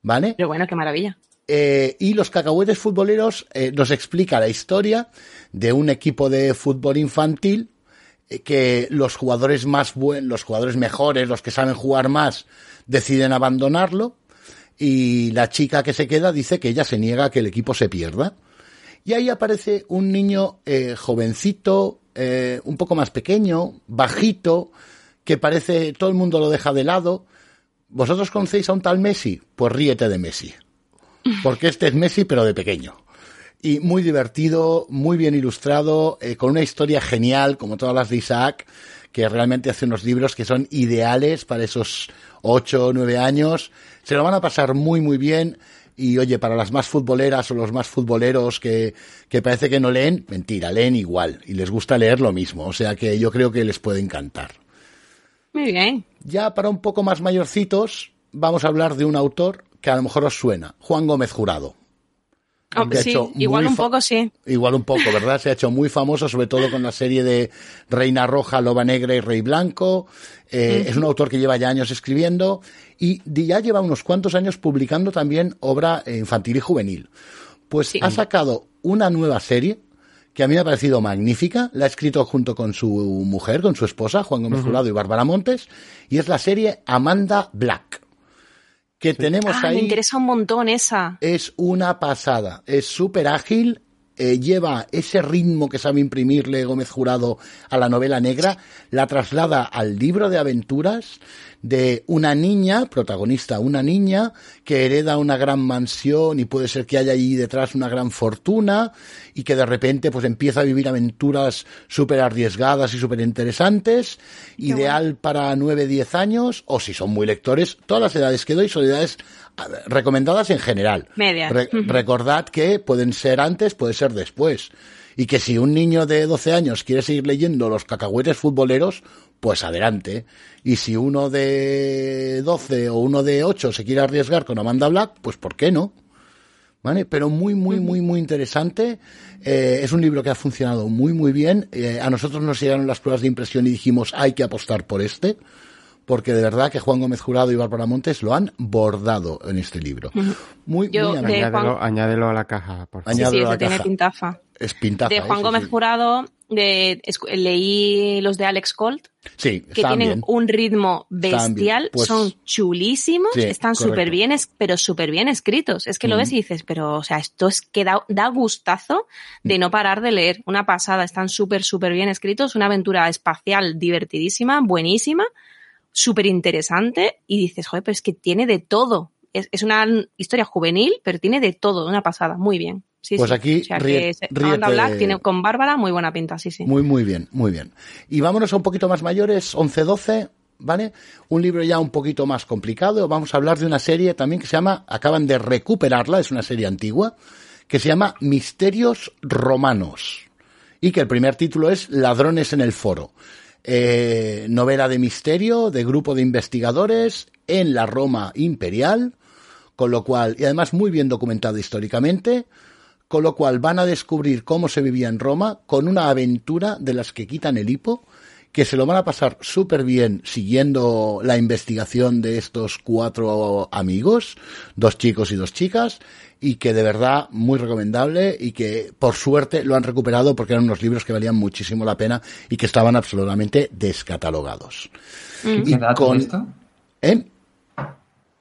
¿vale? Pero bueno, qué maravilla. Eh, y los cacahuetes futboleros eh, nos explica la historia de un equipo de fútbol infantil eh, que los jugadores más buenos, los jugadores mejores, los que saben jugar más, deciden abandonarlo y la chica que se queda dice que ella se niega a que el equipo se pierda. Y ahí aparece un niño eh, jovencito, eh, un poco más pequeño, bajito, que parece todo el mundo lo deja de lado. ¿Vosotros conocéis a un tal Messi? Pues ríete de Messi. Porque este es Messi, pero de pequeño. Y muy divertido, muy bien ilustrado, eh, con una historia genial, como todas las de Isaac, que realmente hace unos libros que son ideales para esos ocho o nueve años. Se lo van a pasar muy, muy bien. Y oye, para las más futboleras o los más futboleros que, que parece que no leen, mentira, leen igual y les gusta leer lo mismo. O sea que yo creo que les puede encantar. Muy bien. Ya para un poco más mayorcitos, vamos a hablar de un autor que a lo mejor os suena, Juan Gómez Jurado. Oh, sí, igual un poco sí. Igual un poco, ¿verdad? Se ha hecho muy famoso, sobre todo con la serie de Reina Roja, Loba Negra y Rey Blanco. Eh, Es un autor que lleva ya años escribiendo y ya lleva unos cuantos años publicando también obra infantil y juvenil. Pues Sí. ha sacado una nueva serie que a mí me ha parecido magnífica. La ha escrito junto con su mujer, con su esposa, Juan Gómez Jurado y Bárbara Montes, y es la serie Amanda Black. Que tenemos Ah, me ahí interesa un montón esa. es una pasada. Es súper ágil, eh, lleva ese ritmo que sabe imprimirle Gómez Jurado a la novela negra, la traslada al libro de aventuras de una niña, protagonista, una niña que hereda una gran mansión y puede ser que haya allí detrás una gran fortuna y que de repente pues empieza a vivir aventuras súper arriesgadas y súper interesantes, ideal para 9, 10 años o si son muy lectores, todas las edades que doy son edades recomendadas en general. Media. Re- recordad que pueden ser antes, puede ser después. Y que si un niño de 12 años quiere seguir leyendo los cacahuetes futboleros, pues adelante. Y si uno de 12 o uno de 8 se quiere arriesgar con Amanda Black, pues ¿por qué no? ¿Vale? Pero muy, muy, muy, muy interesante. Eh, es un libro que ha funcionado muy, muy bien. Eh, a nosotros nos llegaron las pruebas de impresión y dijimos, hay que apostar por este. Porque de verdad que Juan Gómez Jurado y Bárbara Montes lo han bordado en este libro. Muy, Yo muy. Añádelo, Juan- añádelo a la caja, por favor. Sí, sí, Añádelo a la ese tiene caja. pintaza. Es pintaza. De Juan eso Gómez sí. Jurado, de, leí los de Alex Colt, Sí, que tienen bien. un ritmo bestial, Pues- son chulísimos, Sí, están súper bien, pero súper bien escritos. Es que lo Mm. ves y dices, pero, o sea, esto es que da, da gustazo Mm. de no parar de leer. Una pasada, están súper, súper bien escritos, una aventura espacial divertidísima, buenísima, súper interesante, y dices, joder, pero es que tiene de todo. Es, es una historia juvenil, pero tiene de todo, una pasada, muy bien. Sí, Pues sí. aquí o sea, ríe- que Black tiene con Bárbara muy buena pinta, sí, sí. Muy, muy bien, muy bien. Y vámonos a un poquito más mayores, 11-12, ¿vale? Un libro ya un poquito más complicado. Vamos a hablar de una serie también que se llama, acaban de recuperarla, es una serie antigua, que se llama Misterios Romanos. Y que el primer título es Ladrones en el Foro. Eh, novela de misterio, de grupo de investigadores en la Roma imperial, con lo cual, y además muy bien documentado históricamente, con lo cual van a descubrir cómo se vivía en Roma con una aventura de las que quitan el hipo, que se lo van a pasar súper bien siguiendo la investigación de estos cuatro amigos, dos chicos y dos chicas, y que de verdad muy recomendable y que por suerte lo han recuperado porque eran unos libros que valían muchísimo la pena y que estaban absolutamente descatalogados. ¿Qué Y edad con- es esto? ¿Eh?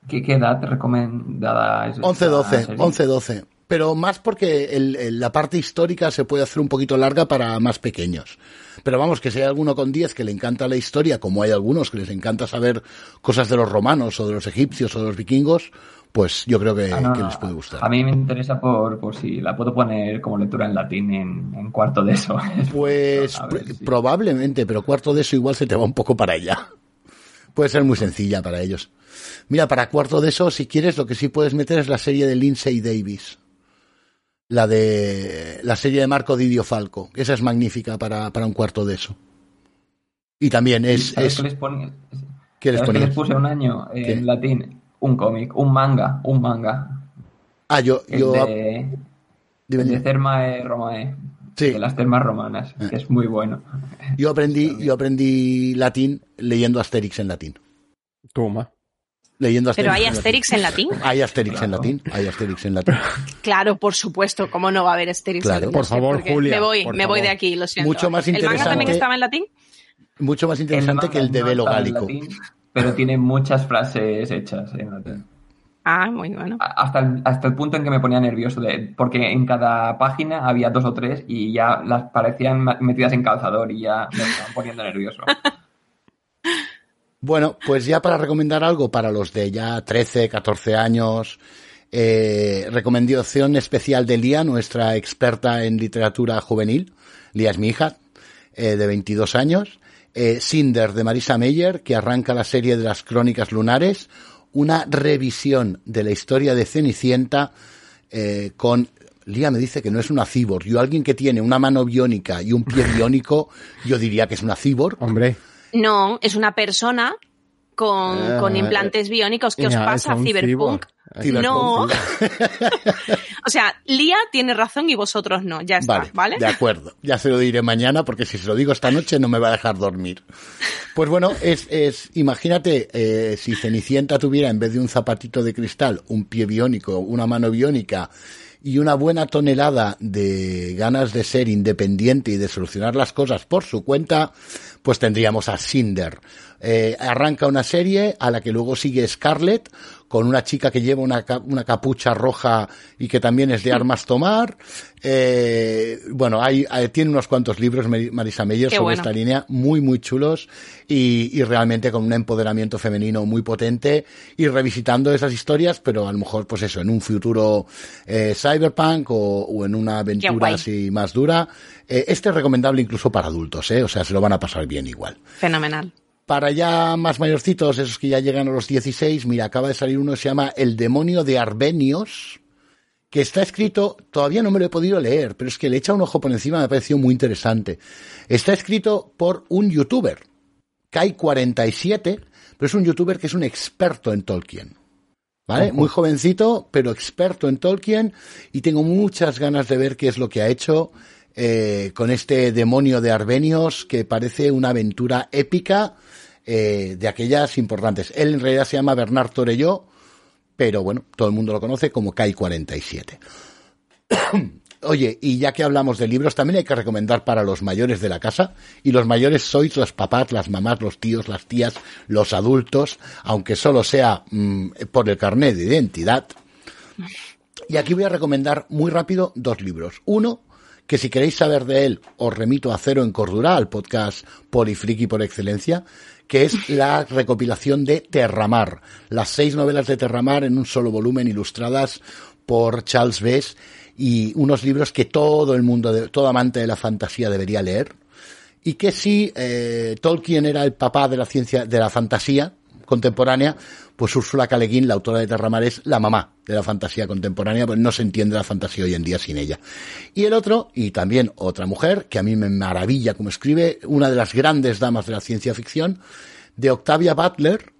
¿Qué, qué edad recomendada es? esta 11-12, serie? 11-12. Pero más porque el- el- la parte histórica se puede hacer un poquito larga para más pequeños. Pero vamos, que si hay alguno con 10 que le encanta la historia, como hay algunos que les encanta saber cosas de los romanos o de los egipcios o de los vikingos, pues yo creo que, Ah, no, que no, les puede gustar. A mí me interesa por, por si la puedo poner como lectura en latín en, en cuarto de eso. Pues ver probablemente, pero cuarto de eso igual se te va un poco para allá. Puede ser muy sencilla para ellos. Mira, para cuarto de eso, si quieres, lo que sí puedes meter es la serie de Lindsay Davis. La de la serie de Marco Didio Falco. Esa es magnífica para, para un cuarto de eso. Y también es, ¿Sabes es qué les? ¿qué les puse un año en latín? Un cómic, un manga, un manga. Ah, yo, El yo, de, dime, de. Thermae Romae. Sí. De las termas romanas, Eh. que es muy bueno. yo aprendí, yo aprendí latín leyendo Asterix en latín. Toma. Leyendo Asterix Pero hay en latín. Asterix en latín. Hay Asterix en Claro. latín, hay Asterix en latín. Claro, por supuesto, ¿cómo no va a haber Asterix Claro. en latín? Por favor. Julia, Me voy, me voy de favor. aquí, lo siento. Mucho más ¿El manga también interesante. estaba en latín? Mucho más interesante El que el de no Velo en Gálico. latín, pero tiene muchas frases hechas en latín. Ah, muy bueno. Hasta el, hasta el punto en que me ponía nervioso, de, porque en cada página había dos o tres y ya las parecían metidas en calzador y ya me estaban poniendo nervioso. Bueno, pues ya para recomendar algo para los de ya 13, 14 años, Eh, recomendación especial de Lía, nuestra experta en literatura juvenil. Lía es mi hija, eh, de 22 años. Eh, Cinder de Marisa Meyer, que arranca la serie de las crónicas lunares. Una revisión de la historia de Cenicienta eh, con Lía me dice que no es una cyborg. Yo, alguien que tiene una mano biónica y un pie biónico, yo diría que es una cyborg. Hombre, No, es una persona con, Ah, con implantes biónicos. ¿Qué os pasa, Cyberpunk? No. o sea, Lía tiene razón y vosotros no. Ya está, ¿vale? De acuerdo. Ya se lo diré mañana porque si se lo digo esta noche no me va a dejar dormir. Pues bueno, es, es, imagínate, eh, si Cenicienta tuviera en vez de un zapatito de cristal, un pie biónico, una mano biónica y una buena tonelada de ganas de ser independiente y de solucionar las cosas por su cuenta, pues tendríamos a Cinder. Eh, arranca una serie a la que luego sigue Scarlett, con una chica que lleva una, una capucha roja y que también es de armas tomar. Eh, bueno, hay, hay- tiene unos cuantos libros Mari- Marisa Meyer Qué sobre bueno. esta línea, muy, muy chulos y, y realmente con un empoderamiento femenino muy potente y revisitando esas historias, pero a lo mejor, pues eso, en un futuro eh, cyberpunk o, o en una aventura así más dura. Eh, este es recomendable incluso para adultos, ¿eh? O sea, se lo van a pasar bien igual. Fenomenal. Para ya más mayorcitos, esos que ya llegan a los 16, mira, acaba de salir uno que se llama El demonio de Arbenios, que está escrito, todavía no me lo he podido leer, pero es que le echa un ojo por encima, me ha parecido muy interesante. Está escrito por un youtuber, Kai47, pero es un youtuber que es un experto en Tolkien. ¿Vale? Muy jovencito, pero experto en Tolkien, y tengo muchas ganas de ver qué es lo que ha hecho eh, con este demonio de Arbenios, que parece una aventura épica eh, de aquellas importantes. Él en realidad se llama Bernard Torelló, pero bueno, todo el mundo lo conoce como Kai47. Oye, y ya que hablamos de libros, también hay que recomendar para los mayores de la casa, y los mayores sois los papás, las mamás, los tíos, las tías, los adultos, aunque solo sea mm, por el carnet de identidad. Y aquí voy a recomendar muy rápido dos libros. Uno, que si queréis saber de él, os remito a Cero en Cordura, al podcast Polifriki por excelencia, que es la recopilación de Terramar, las seis novelas de Terramar en un solo volumen ilustradas por Charles Bess y unos libros que todo el mundo, todo amante de la fantasía debería leer y que si eh, Tolkien era el papá de la ciencia, de la fantasía contemporánea, pues Úrsula K. Le Guin, la autora de Terramar, es la mamá de la fantasía contemporánea, pues no se entiende la fantasía hoy en día sin ella. Y el otro, y también otra mujer, que a mí me maravilla como escribe, una de las grandes damas de la ciencia ficción, de Octavia Butler,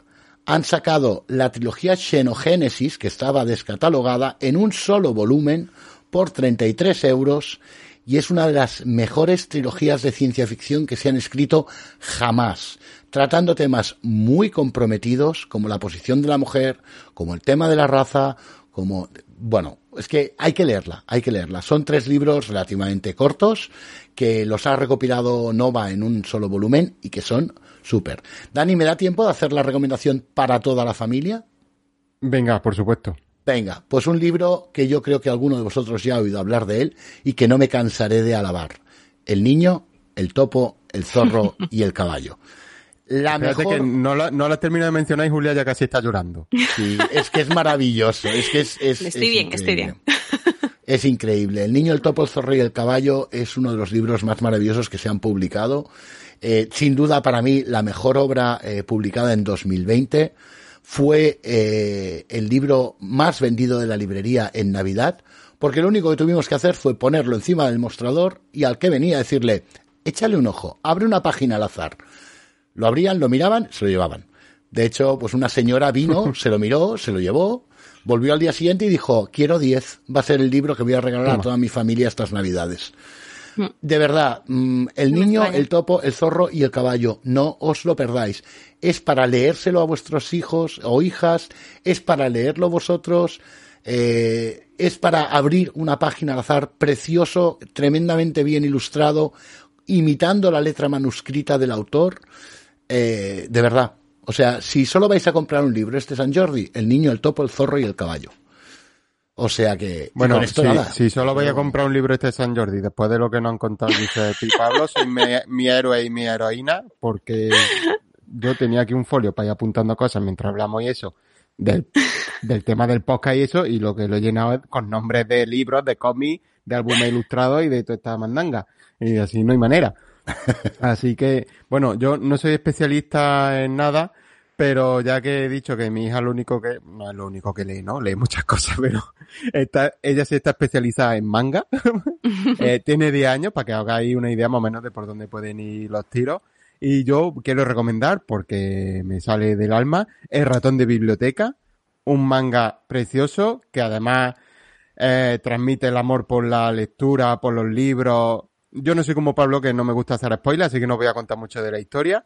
han sacado la trilogía Xenogénesis, que estaba descatalogada, en un solo volumen por 33 euros y es una de las mejores trilogías de ciencia ficción que se han escrito jamás, tratando temas muy comprometidos como la posición de la mujer, como el tema de la raza, como, bueno, es que hay que leerla, hay que leerla. Son tres libros relativamente cortos que los ha recopilado Nova en un solo volumen y que son súper. Dani, ¿me da tiempo de hacer la recomendación para toda la familia? venga, por supuesto. Venga, pues un libro que yo creo que alguno de vosotros ya ha oído hablar de él y que no me cansaré de alabar. El niño, el topo, el zorro y el caballo. La Espérate mejor... que no la, no la termino de mencionar y Julia ya casi está llorando. Sí, es que es maravilloso, es que es, es, Estoy es bien, estoy increíble. Es increíble. El niño, el topo, el zorro y el caballo es uno de los libros más maravillosos que se han publicado. Eh, sin duda, para mí, la mejor obra eh, publicada en 2020 fue eh, el libro más vendido de la librería en Navidad, porque lo único que tuvimos que hacer fue ponerlo encima del mostrador y al que venía decirle, échale un ojo, abre una página al azar. Lo abrían, lo miraban, se lo llevaban. De hecho, pues una señora vino, se lo miró, se lo llevó, volvió al día siguiente y dijo, quiero 10, va a ser el libro que voy a regalar a toda mi familia estas navidades. De verdad, mm, el niño, el topo, el zorro y el caballo, no os lo perdáis. Es para leérselo a vuestros hijos o hijas, es para leerlo vosotros, eh, es para abrir una página al azar precioso, tremendamente bien ilustrado, imitando la letra manuscrita del autor. Eh, de verdad. O sea, si solo vais a comprar un libro, este San Jordi, el niño, el topo, el zorro y el caballo. O sea que, Bueno, esto si, nada. si solo voy a comprar un libro este San Jordi, después de lo que nos han contado, dice Pablo, soy mi, mi héroe y mi heroína, porque yo tenía aquí un folio para ir apuntando cosas mientras hablamos y eso, del, del tema del podcast y eso, y lo que lo he llenado es con nombres de libros, de cómics, de álbumes ilustrados y de toda esta mandanga. Y así no hay manera. Así que, bueno, yo no soy especialista en nada, pero ya que he dicho que mi hija lo único que, no es lo único que lee, ¿no? Lee muchas cosas, pero está, ella sí está especializada en manga. eh, tiene 10 años para que hagáis una idea más o menos de por dónde pueden ir los tiros. Y yo quiero recomendar, porque me sale del alma, El ratón de biblioteca, un manga precioso que además eh, transmite el amor por la lectura, por los libros. Yo no soy como Pablo que no me gusta hacer spoilers, así que no voy a contar mucho de la historia.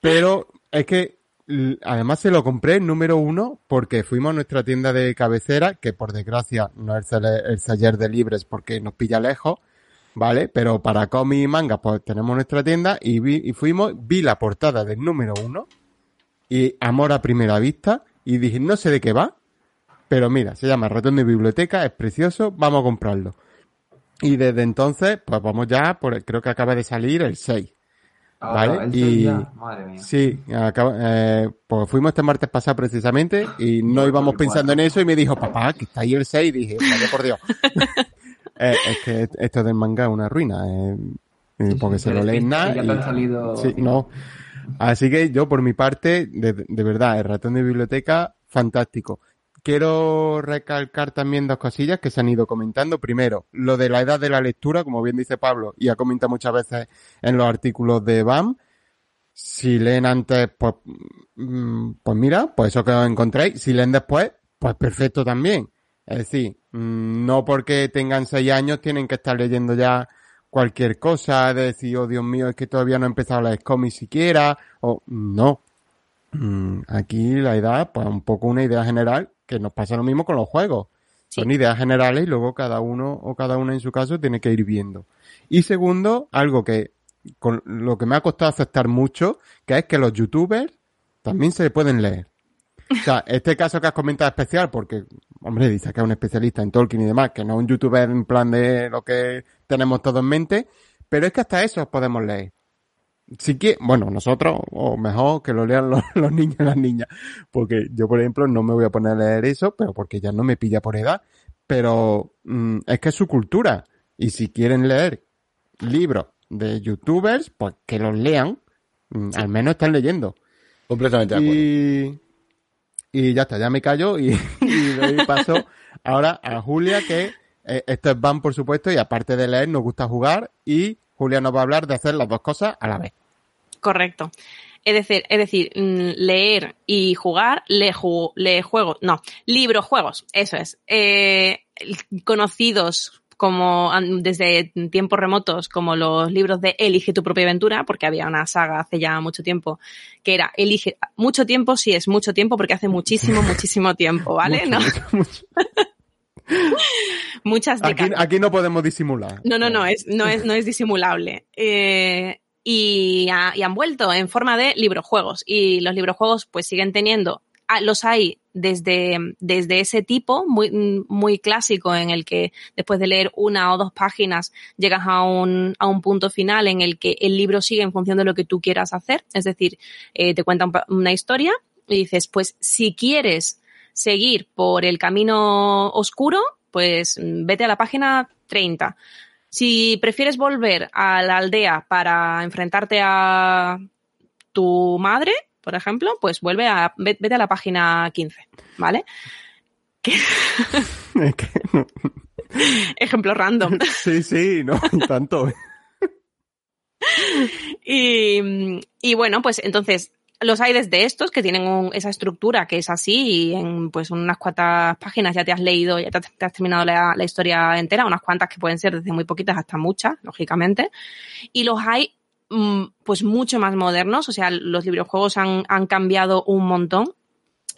Pero es que además se lo compré número uno porque fuimos a nuestra tienda de cabecera, que por desgracia no es el, el taller de libres porque nos pilla lejos, ¿vale? Pero para cómic y manga pues tenemos nuestra tienda y, vi, y fuimos, vi la portada del número uno y amor a primera vista y dije, no sé de qué va, pero mira, se llama Ratón de Biblioteca, es precioso, vamos a comprarlo. Y desde entonces, pues vamos ya, por, creo que acaba de salir el 6. Ah, ¿Vale? Y- Madre mía. Sí, acaba- eh, pues fuimos este martes pasado precisamente y no íbamos pensando en eso y me dijo, papá, que está ahí el 6 y dije, vaya por Dios. Eh, es que esto del manga es una ruina, eh, porque se lo leen nada. Ya y- te han salido. Sí, no. Así que yo, por mi parte, de, de verdad, el ratón de biblioteca, fantástico. Quiero recalcar también dos cosillas que se han ido comentando. Primero, lo de la edad de la lectura, como bien dice Pablo, y ha comentado muchas veces en los artículos de BAM. Si leen antes, pues, mm, pues mira, pues eso que os encontréis. Si leen después, pues perfecto también. Es decir, mm, no porque tengan seis años tienen que estar leyendo ya cualquier cosa, de decir, oh Dios mío, es que todavía no he empezado a leer cómics siquiera, o no. Mm, Aquí la edad, pues un poco una idea general, que nos pasa lo mismo con los juegos. Sí. Son ideas generales y luego cada uno o cada una en su caso tiene que ir viendo. Y segundo, algo que con lo que me ha costado aceptar mucho, que es que los youtubers también se pueden leer. O sea, este caso que has comentado especial, porque, hombre, dice que es un especialista en Tolkien y demás, que no es un youtuber en plan de lo que tenemos todo en mente, pero es que hasta eso podemos leer. Si que, bueno, nosotros, o mejor que lo lean los, los niños y las niñas, porque yo, por ejemplo, no me voy a poner a leer eso, pero porque ya no me pilla por edad, pero mm, es que es su cultura. Y si quieren leer libros de youtubers, pues que los lean, mm, al menos están leyendo. Completamente de acuerdo. Y, y ya está, ya me callo y, y doy paso ahora a Julia, que eh, esto es van, por supuesto, y aparte de leer, nos gusta jugar y Julia nos va a hablar de hacer las dos cosas a la vez. Correcto. Es decir, es decir, mm, leer y jugar, lee, ju- lee juegos, no, libros, juegos, eso es. Eh, conocidos como desde tiempos remotos como los libros de Elige tu propia aventura, porque había una saga hace ya mucho tiempo que era Elige, mucho tiempo, sí es mucho tiempo porque hace muchísimo, muchísimo tiempo, ¿vale? Mucho, ¿No? mucho, mucho. Muchas Aquí, décadas. aquí no podemos disimular. No, no, no, es, no es, no es disimulable. Eh, y, ha- y han vuelto en forma de librojuegos. Y los librojuegos pues siguen teniendo, ah, los hay desde, desde ese tipo, muy, muy clásico, en el que después de leer una o dos páginas llegas a un, a un punto final en el que el libro sigue en función de lo que tú quieras hacer. Es decir, eh, te cuenta una historia y dices, pues si quieres seguir por el camino oscuro, pues mm, vete a la página 30. Si prefieres volver a la aldea para enfrentarte a tu madre, por ejemplo, pues vuelve a, ve- vete a la página 15, ¿vale? Ejemplo random. Sí, sí, no, tanto. Y, y bueno, pues entonces los hay desde estos que tienen esa estructura que es así y en pues unas cuantas páginas ya te has leído, ya te, has- te has terminado la, historia entera, unas cuantas que pueden ser desde muy poquitas hasta muchas, lógicamente. Y los hay mm, pues mucho más modernos, o sea, los librojuegos han, han cambiado un montón.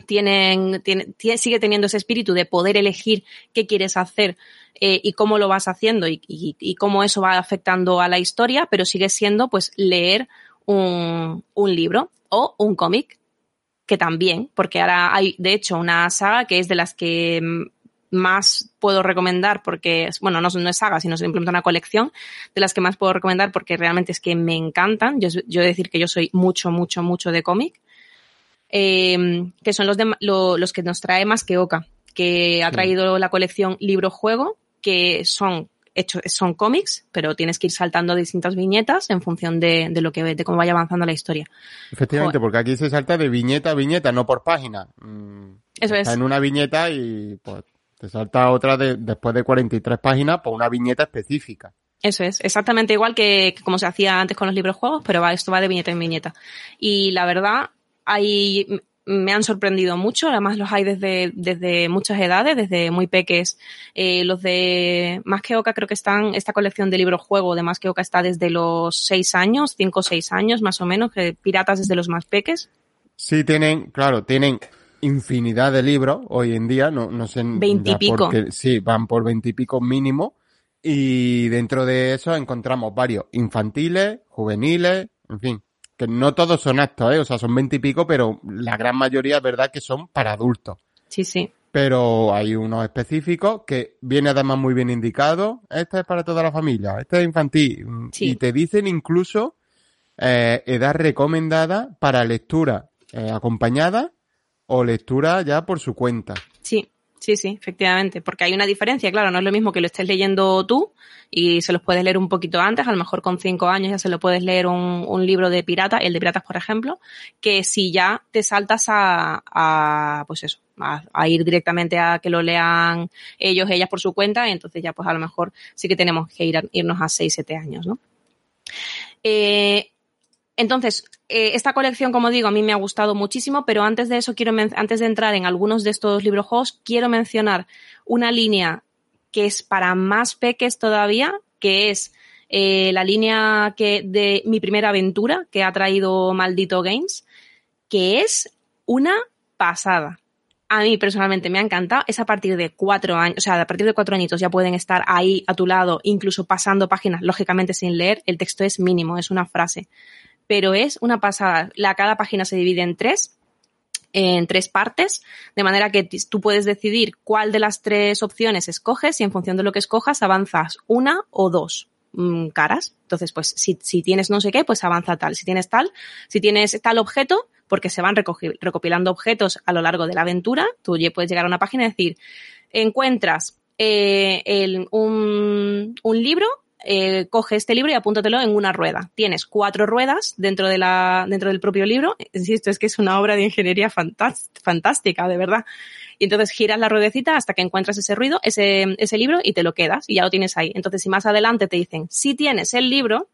Tienen, tiene- tie- sigue teniendo ese espíritu de poder elegir qué quieres hacer eh, y cómo lo vas haciendo y, y- y cómo eso va afectando a la historia, pero sigue siendo pues leer un, un libro o un cómic, que también, porque ahora hay de hecho una saga que es de las que mm, más puedo recomendar porque, bueno, no, es- no es saga, sino simplemente una colección de las que más puedo recomendar porque realmente es que me encantan. Yo, yo he de decir que yo soy mucho, mucho, mucho de cómic. eh, que son los, de, lo, los que nos trae Más que Oca, que ha traído la colección Libro-Juego, que son hechos, son cómics, pero tienes que ir saltando distintas viñetas en función de, de lo que de cómo vaya avanzando la historia. Efectivamente, Joder. porque aquí se salta de viñeta a viñeta, no por página. Mm, Eso Está es. en una viñeta y pues te salta otra de, después de 43 páginas por una viñeta específica. Eso es, exactamente igual que, que como se hacía antes con los libros juegos, pero va, esto va de viñeta en viñeta. Y la verdad, hay, me han sorprendido mucho, además los hay desde, desde muchas edades, desde muy peques. Eh, los de Más que Oca creo que están, esta colección de libros juego de Más que Oca está desde los seis años, cinco o seis años más o menos, que Piratas desde los más peques. Sí, tienen, claro, tienen infinidad de libros hoy en día, no, no sé. Veintipico. Sí, van por veintipico mínimo. Y dentro de eso encontramos varios infantiles, juveniles, en fin, que no todos son aptos, ¿eh? o sea, son veintipico, pero la gran mayoría es verdad que son para adultos. Sí, sí. Pero hay unos específicos que viene además muy bien indicado. Este es para toda la familia, este es infantil. Sí. Y te dicen incluso eh, edad recomendada para lectura eh, acompañada o lectura ya por su cuenta. Sí, sí, sí, efectivamente, porque hay una diferencia, claro, no es lo mismo que lo estés leyendo tú y se los puedes leer un poquito antes, a lo mejor con cinco años ya se lo puedes leer un, un libro de pirata, el de piratas, por ejemplo, que si ya te saltas a, pues eso, a, ir directamente a que lo lean ellos, ellas por su cuenta, entonces ya pues a lo mejor sí que tenemos que ir a, irnos a seis, siete años, ¿no? Eh, entonces, eh, esta colección, como digo, a mí me ha gustado muchísimo, pero antes de eso, quiero antes de entrar en algunos de estos libros juegos, quiero mencionar una línea que es para más peques todavía, que es eh, la línea que de mi primera aventura que ha traído Maldito Games, que es una pasada. A mí personalmente me ha encantado. Es a partir de cuatro años, o sea, a partir de cuatro añitos ya pueden estar ahí a tu lado, incluso pasando páginas, lógicamente sin leer. El texto es mínimo, es una frase pero es una pasada. La, cada página se divide en tres, en tres partes, de manera que tú puedes decidir cuál de las tres opciones escoges y en función de lo que escojas avanzas una o dos mmm, caras. Entonces, pues si, si, tienes no sé qué, pues avanza tal. Si tienes tal, si tienes tal objeto, porque se van recopilando objetos a lo largo de la aventura, tú puedes llegar a una página y decir, encuentras eh, un, un libro eh, coge este libro y apúntatelo en una rueda. Tienes cuatro ruedas dentro, de la, dentro del propio libro. Insisto, es que es una obra de ingeniería fantástica, de verdad. Y entonces giras la ruedecita hasta que encuentras ese ruido, ese, ese libro y te lo quedas y ya lo tienes ahí. Entonces, si más adelante te dicen, si tienes el libro,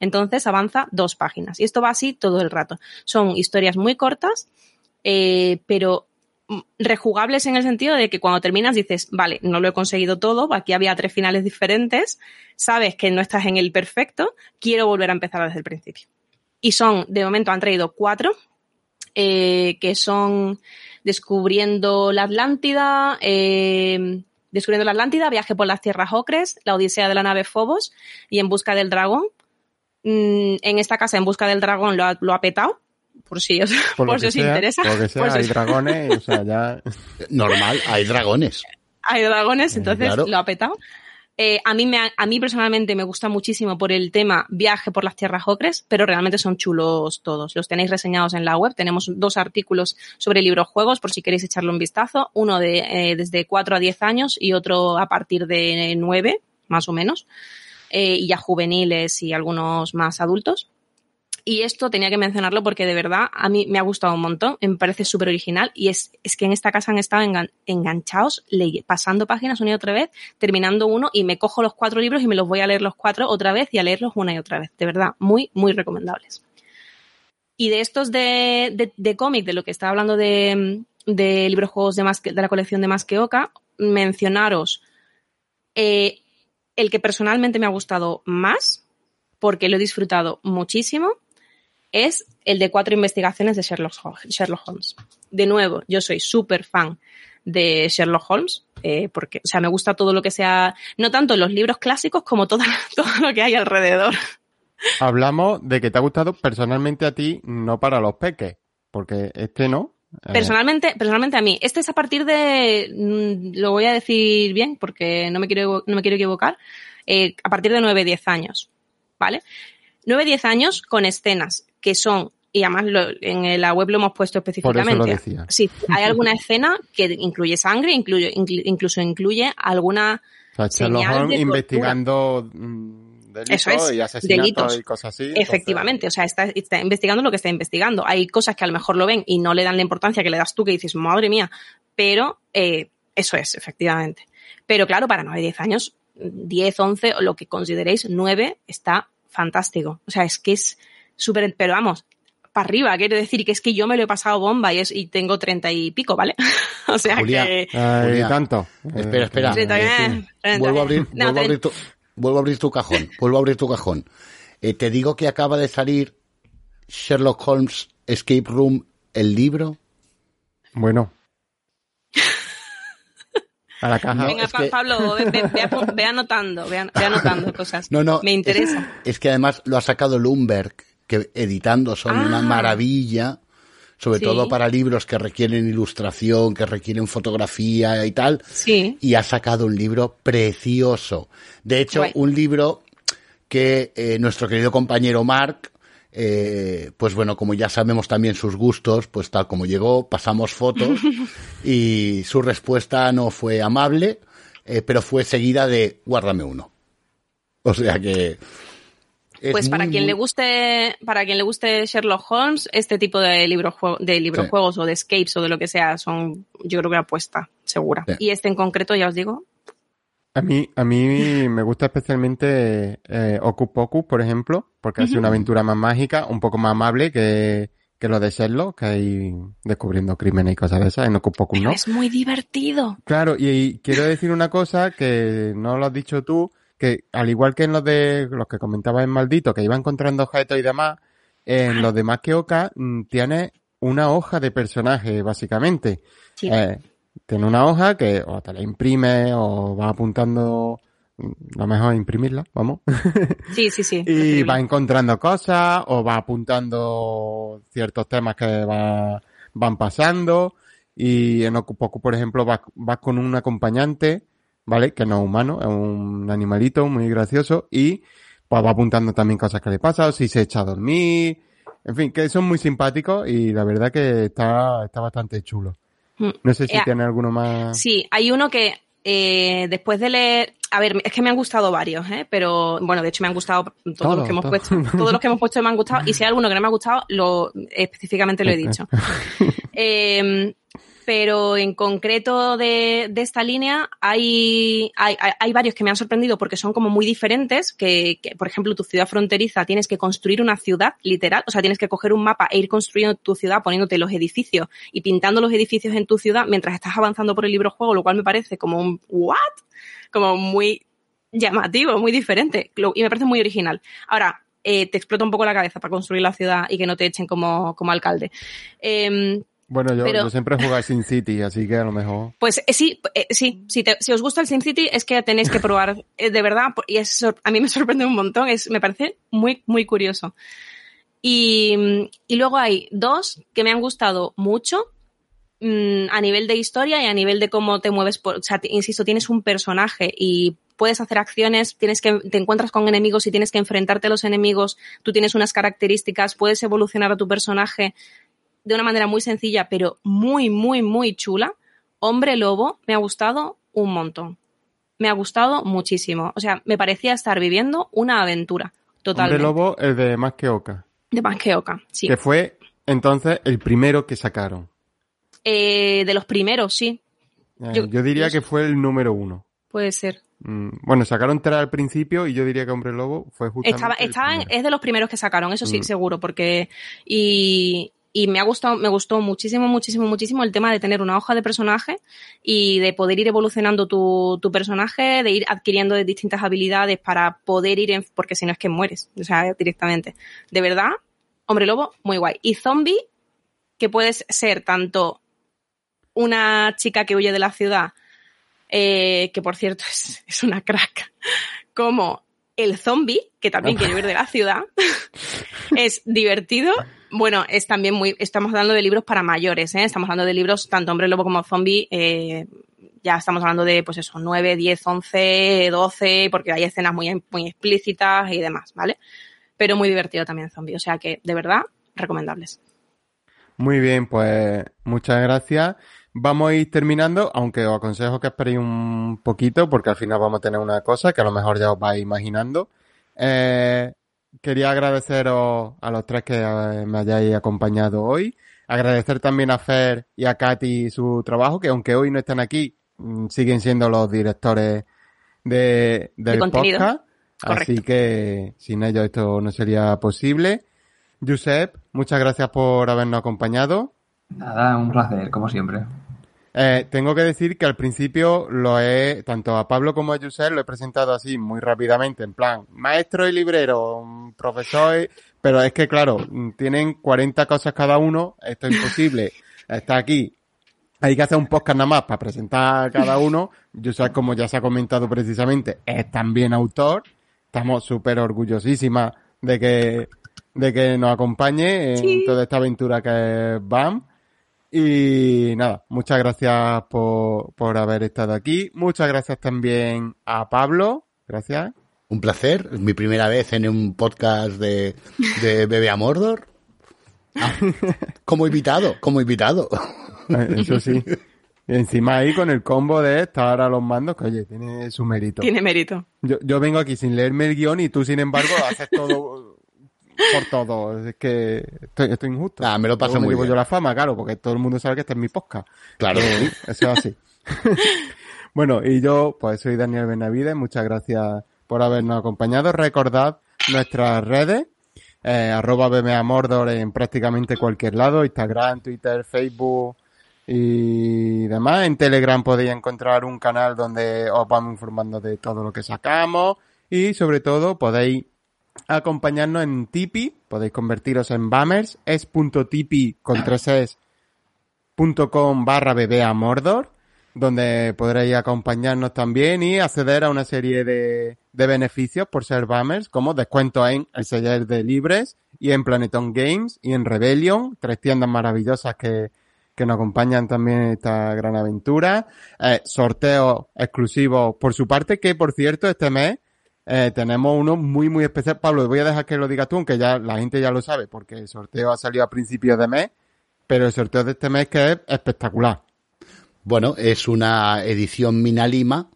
entonces avanza dos páginas. Y esto va así todo el rato. Son historias muy cortas, eh, pero rejugables en el sentido de que cuando terminas dices, vale, no lo he conseguido todo, aquí había tres finales diferentes, sabes que no estás en el perfecto, quiero volver a empezar desde el principio. Y son, de momento han traído cuatro, eh, que son Descubriendo la Atlántida, eh, Descubriendo la Atlántida, Viaje por las Tierras Ocres, La Odisea de la nave Phobos y En Busca del Dragón. Mm, en esta casa, En Busca del Dragón, lo ha, lo ha petado por si os, por por si os sea, interesa. Por lo que sea, Pues hay es- dragones, o sea, ya... Normal, hay dragones. hay dragones, entonces claro. lo ha petado. Eh, a, mí me, ha- a mí personalmente me gusta muchísimo por el tema viaje por las tierras ocres, pero realmente son chulos todos. Los tenéis reseñados en la web. Tenemos dos artículos sobre libros juegos por si queréis echarle un vistazo. Uno de eh, desde 4 a 10 años y otro a partir de 9, más o menos. Eh, y ya juveniles y algunos más adultos. Y esto tenía que mencionarlo porque de verdad a mí me ha gustado un montón, me parece súper original y es, es que en esta casa han estado engan- enganchados, ley- pasando páginas una y otra vez, terminando uno y me cojo los cuatro libros y me los voy a leer los cuatro otra vez y a leerlos una y otra vez. De verdad, muy, muy recomendables. Y de estos de, de, de cómic, de lo que estaba hablando de, de libros juegos de, más que, de la colección de Más que Oca, mencionaros eh, el que personalmente me ha gustado más, porque lo he disfrutado muchísimo, es el de cuatro investigaciones de Sherlock, Hol- Sherlock Holmes. De nuevo, yo soy súper fan de Sherlock Holmes, eh, porque, o sea, me gusta todo lo que sea, no tanto los libros clásicos como todo, todo lo que hay alrededor. Hablamos de que te ha gustado personalmente a ti, no para los peques, porque este no. Eh, Personalmente, personalmente a mí, este es a partir de, mm, lo voy a decir bien porque no me quiero, no me quiero equivocar, eh, a partir de 9-10 años, ¿vale? 9-10 años con escenas que son y además lo, en la web lo hemos puesto específicamente. Por eso lo decía. Sí, hay alguna escena que incluye sangre, incluye, incluso incluye alguna O sea, señal de investigando mm, delitos Eso es, y asesinatos delitos. y cosas así. entonces- Efectivamente, o sea, está, está investigando lo que está investigando. Hay cosas que a lo mejor lo ven y no le dan la importancia que le das tú, que dices, madre mía, pero eh, eso es, efectivamente. Pero claro, para 9, 10 años, 10, 11, o lo que consideréis, 9, está fantástico. O sea, es que es súper, pero vamos, para arriba, quiero decir que es que yo me lo he pasado bomba y, es, y tengo 30 y pico, ¿vale? o sea Julia, que... Ay, Julia, tanto. espera, espera. Eh, Treinta, sí. eh, treinta, Vuelvo a abrir, No, vuelvo a treinta. abrir tu, vuelvo a abrir tu cajón, vuelvo a abrir tu cajón. Eh, te digo que acaba de salir Sherlock Holmes Escape Room, el libro. Bueno. A la caja. Venga, es Pa- que- Pablo, ve, ve- ve ve anotando, ve, an- ve anotando cosas. No, no. Me interesa. Es, es que además lo ha sacado Lumberg, que editando son Ah. una maravilla, sobre Sí. todo para libros que requieren ilustración, que requieren fotografía y tal. Sí. Y ha sacado un libro precioso. De hecho, un libro que eh, nuestro querido compañero Mark, eh, pues bueno, como ya sabemos también sus gustos, pues tal como llegó, pasamos fotos y su respuesta no fue amable, eh, pero fue seguida de guárdame uno. O sea que... es Pues para muy, quien muy- le guste, para quien le guste Sherlock Holmes, este tipo de libros de librojuegos o de escapes o de lo que sea son, yo creo que apuesta segura. Sí. Y este en concreto, ya os digo, A mí, a mí me gusta especialmente eh, Ocus Pocus, por ejemplo, porque hace una aventura más mágica, un poco más amable que, que lo de Sherlock, que hay descubriendo crímenes y cosas de esas. En pero no. es muy divertido. Claro, y, y quiero decir una cosa que no lo has dicho tú, que al igual que en los de los que comentabas en Maldito, que iba encontrando objetos y demás, en los demás que Oca mm, tiene una hoja de personaje, básicamente. Sí. Eh, tiene una hoja que o te la imprime o va apuntando, mm, lo mejor es imprimirla, vamos. Sí, sí, sí. y va encontrando cosas o va apuntando ciertos temas que va- van pasando. Y en Okupoku, por ejemplo, vas, vas con un acompañante, ¿vale? Que no es humano, es un animalito muy gracioso y pues va apuntando también cosas que le pasan, o si se echa a dormir, en fin, que son muy simpáticos y la verdad que está, está bastante chulo. Mm. No sé si Eh, tiene alguno más. Sí, hay uno que eh, después de leer, a ver, es que me han gustado varios, ¿eh? pero bueno, de hecho me han gustado todos Todo, los que hemos todo. puesto, todos los que hemos puesto me han gustado y si hay alguno que no me ha gustado, lo específicamente lo he dicho. Eh, pero en concreto de, de esta línea hay, hay, hay- varios que me han sorprendido porque son como muy diferentes, que, que, por ejemplo tu ciudad fronteriza tienes que construir una ciudad literal, o sea tienes que coger un mapa e ir construyendo tu ciudad poniéndote los edificios y pintando los edificios en tu ciudad mientras estás avanzando por el libro juego, lo cual me parece como un ¿what? Como muy llamativo, muy diferente y me parece muy original. Ahora, eh, te explota un poco la cabeza para construir la ciudad y que no te echen como, como alcalde. Em, Bueno, yo, pero- yo siempre jugado Sin City, así que a lo mejor. Pues eh, sí, eh, sí, si, te- si os gusta el SimCity es que tenéis que probar, eh, de verdad, y es, a mí me sorprende un montón, es, me parece muy, muy curioso. Y, y luego hay dos que me han gustado mucho mm, a nivel de historia y a nivel de cómo te mueves por, o sea, insisto, tienes un personaje y puedes hacer acciones, tienes que, te encuentras con enemigos y tienes que enfrentarte a los enemigos, tú tienes unas características, puedes evolucionar a tu personaje de una manera muy sencilla, pero muy, muy, muy chula. Hombre Lobo me ha gustado un montón. Me ha gustado muchísimo. O sea, me parecía estar viviendo una aventura. Totalmente. Hombre Lobo, el de Más que Oca. De más que Oca, sí. Que fue entonces el primero que sacaron. Eh, de los primeros, sí. Eh, Yo- yo, diría yo- que fue el número uno. Puede ser. Mm, Bueno, sacaron tres al principio y yo diría que Hombre Lobo fue justamente Estaba, estaba es de los primeros que sacaron, eso sí, Mm. seguro, porque y, y me ha gustado, me gustó muchísimo, muchísimo, muchísimo el tema de tener una hoja de personaje y de poder ir evolucionando tu, tu personaje, de ir adquiriendo distintas habilidades para poder ir en, porque si no es que mueres, o sea, directamente. De verdad, hombre lobo, muy guay. Y zombie, que puedes ser tanto una chica que huye de la ciudad, eh, que por cierto es, es una crack, como el zombie, que también quiere huir de la ciudad, es divertido. Bueno, es también muy, estamos hablando de libros para mayores, ¿eh? estamos hablando de libros tanto hombre lobo como zombie, eh, ya estamos hablando de, pues eso, 9, 10, 11, 12, porque hay escenas muy, muy explícitas y demás, ¿vale? Pero muy divertido también zombie, o sea que, de verdad, recomendables. Muy bien, pues muchas gracias. Vamos a ir terminando, aunque os aconsejo que esperéis un poquito, porque al final vamos a tener una cosa que a lo mejor ya os vais imaginando. Eh, quería agradeceros a los tres que eh, me hayáis acompañado hoy. Agradecer también a Fer y a Katy su trabajo, que aunque hoy no están aquí, mm, siguen siendo los directores de, del podcast. Así que sin ellos esto no sería posible. Josep, muchas gracias por habernos acompañado. Nada, un placer, como siempre. Eh, tengo que decir que al principio lo he, tanto a Pablo como a Josep lo he presentado así muy rápidamente, en plan, maestro y librero, profesor, pero es que claro, tienen 40 cosas cada uno, esto es imposible, está aquí, hay que hacer un podcast nada más para presentar a cada uno, Josep como ya se ha comentado precisamente, es también autor, estamos súper orgullosísimas de que, de que nos acompañe en toda esta aventura que es BAM. Y nada, muchas gracias por, por haber estado aquí. Muchas gracias también a Pablo. Gracias. Un placer. Es mi primera vez en un podcast de, de Bebe a Mordor. Ah, como invitado, como invitado. Eh, eso sí. Encima ahí con el combo de estar a los mandos, que oye, tiene su mérito. Tiene mérito. Yo, yo vengo aquí sin leerme el guion y tú, sin embargo, haces todo por todo. Es que estoy, estoy injusto. Ah, me lo paso Luego muy bien. yo la fama, claro, porque todo el mundo sabe que este es mi podcast. Claro. Eh, Eso es así. bueno, y yo, pues soy Daniel Benavides. Muchas gracias por habernos acompañado. Recordad nuestras redes. Eh, arroba BMA Mordor en prácticamente cualquier lado. Instagram, Twitter, Facebook y demás. En Telegram podéis encontrar un canal donde os vamos informando de todo lo que sacamos. Y sobre todo podéis acompañarnos en Tipeee, podéis convertiros en Bammers, es.tipeee con tres es punto com barra bebé a Mordor, donde podréis acompañarnos también y acceder a una serie de, de beneficios por ser Bammers, como descuentos en el seller de libres y en Planeton Games y en Rebellion, tres tiendas maravillosas que, que nos acompañan también en esta gran aventura, eh, sorteos exclusivos por su parte, que por cierto este mes eh, tenemos uno muy, muy especial. Pablo, voy a dejar que lo digas tú, aunque ya la gente ya lo sabe, porque el sorteo ha salido a principios de mes, pero el sorteo de este mes que es espectacular. Bueno, es una edición Minalima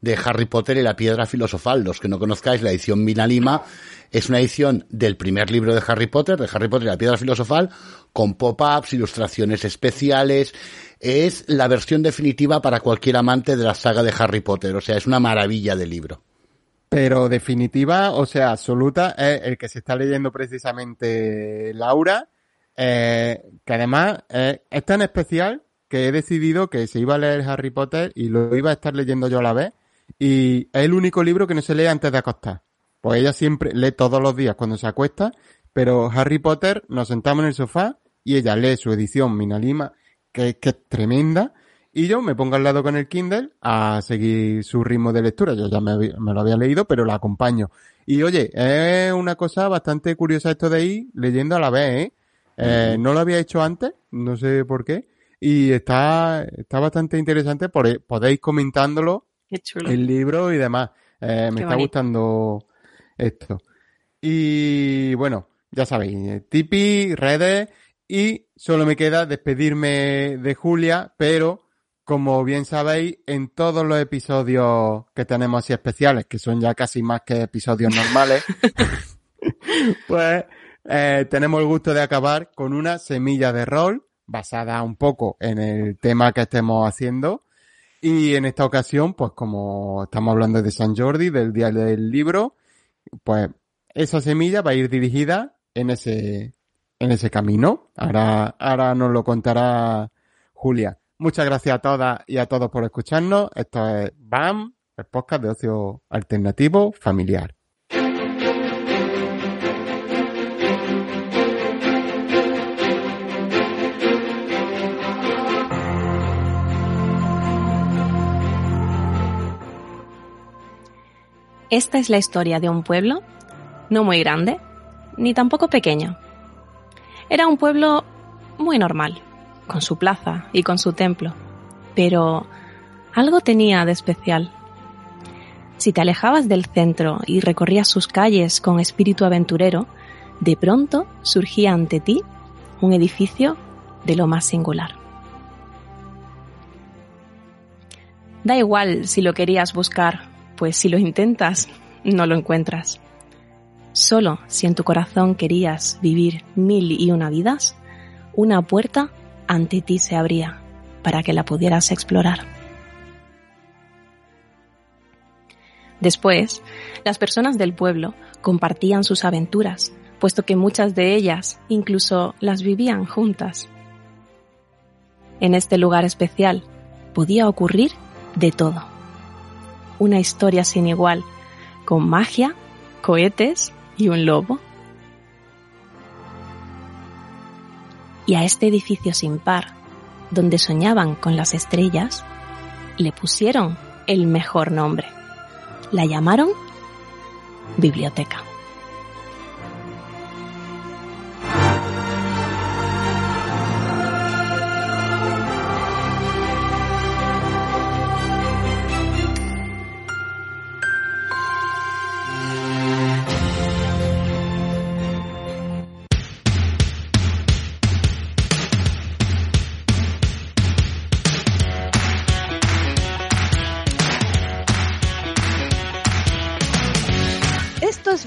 de Harry Potter y la Piedra Filosofal. Los que no conozcáis la edición Minalima es una edición del primer libro de Harry Potter, de Harry Potter y la Piedra Filosofal, con pop-ups, ilustraciones especiales. Es la versión definitiva para cualquier amante de la saga de Harry Potter. O sea, es una maravilla de libro. Pero definitiva, o sea, absoluta, es el que se está leyendo precisamente Laura, eh, que además eh, es tan especial que he decidido que se iba a leer Harry Potter y lo iba a estar leyendo yo a la vez. Y es el único libro que no se lee antes de acostar. Pues ella siempre lee todos los días cuando se acuesta, pero Harry Potter nos sentamos en el sofá y ella lee su edición Minalima, que, que es tremenda, y yo me pongo al lado con el Kindle a seguir su ritmo de lectura. Yo ya me, me lo había leído, pero la acompaño. Y oye, es una cosa bastante curiosa esto de ir leyendo a la vez, ¿eh? Eh, No lo había hecho antes, no sé por qué. Y está, está bastante interesante, por, podéis comentándolo Qué chulo. el libro y demás. Eh, me Qué está bonito. gustando esto. Y bueno, ya sabéis, eh, Tipeee, redes y solo me queda despedirme de Julia, pero como bien sabéis, en todos los episodios que tenemos así especiales, que son ya casi más que episodios normales, pues eh, tenemos el gusto de acabar con una semilla de rol basada un poco en el tema que estemos haciendo. Y en esta ocasión, pues como estamos hablando de San Jordi, del día del libro, pues esa semilla va a ir dirigida en ese, en ese camino. Ahora, ahora nos lo contará Julia. Muchas gracias a todas y a todos por escucharnos. Esto es BAM, el podcast de ocio alternativo familiar. Esta es la historia de un pueblo, no muy grande, ni tampoco pequeño. Era un pueblo muy normal, con su plaza y con su templo, pero algo tenía de especial. Si te alejabas del centro y recorrías sus calles con espíritu aventurero, de pronto surgía ante ti un edificio de lo más singular. Da igual si lo querías buscar, pues si lo intentas, no lo encuentras. Solo si en tu corazón querías vivir mil y una vidas, una puerta ante ti se abría para que la pudieras explorar. Después, las personas del pueblo compartían sus aventuras, puesto que muchas de ellas incluso las vivían juntas. En este lugar especial podía ocurrir de todo. Una historia sin igual, con magia, cohetes y un lobo. Y a este edificio sin par, donde soñaban con las estrellas, le pusieron el mejor nombre. La llamaron biblioteca.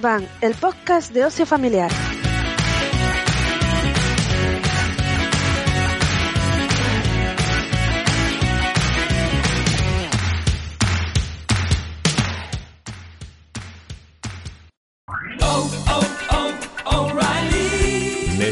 Van, el podcast de ocio familiar.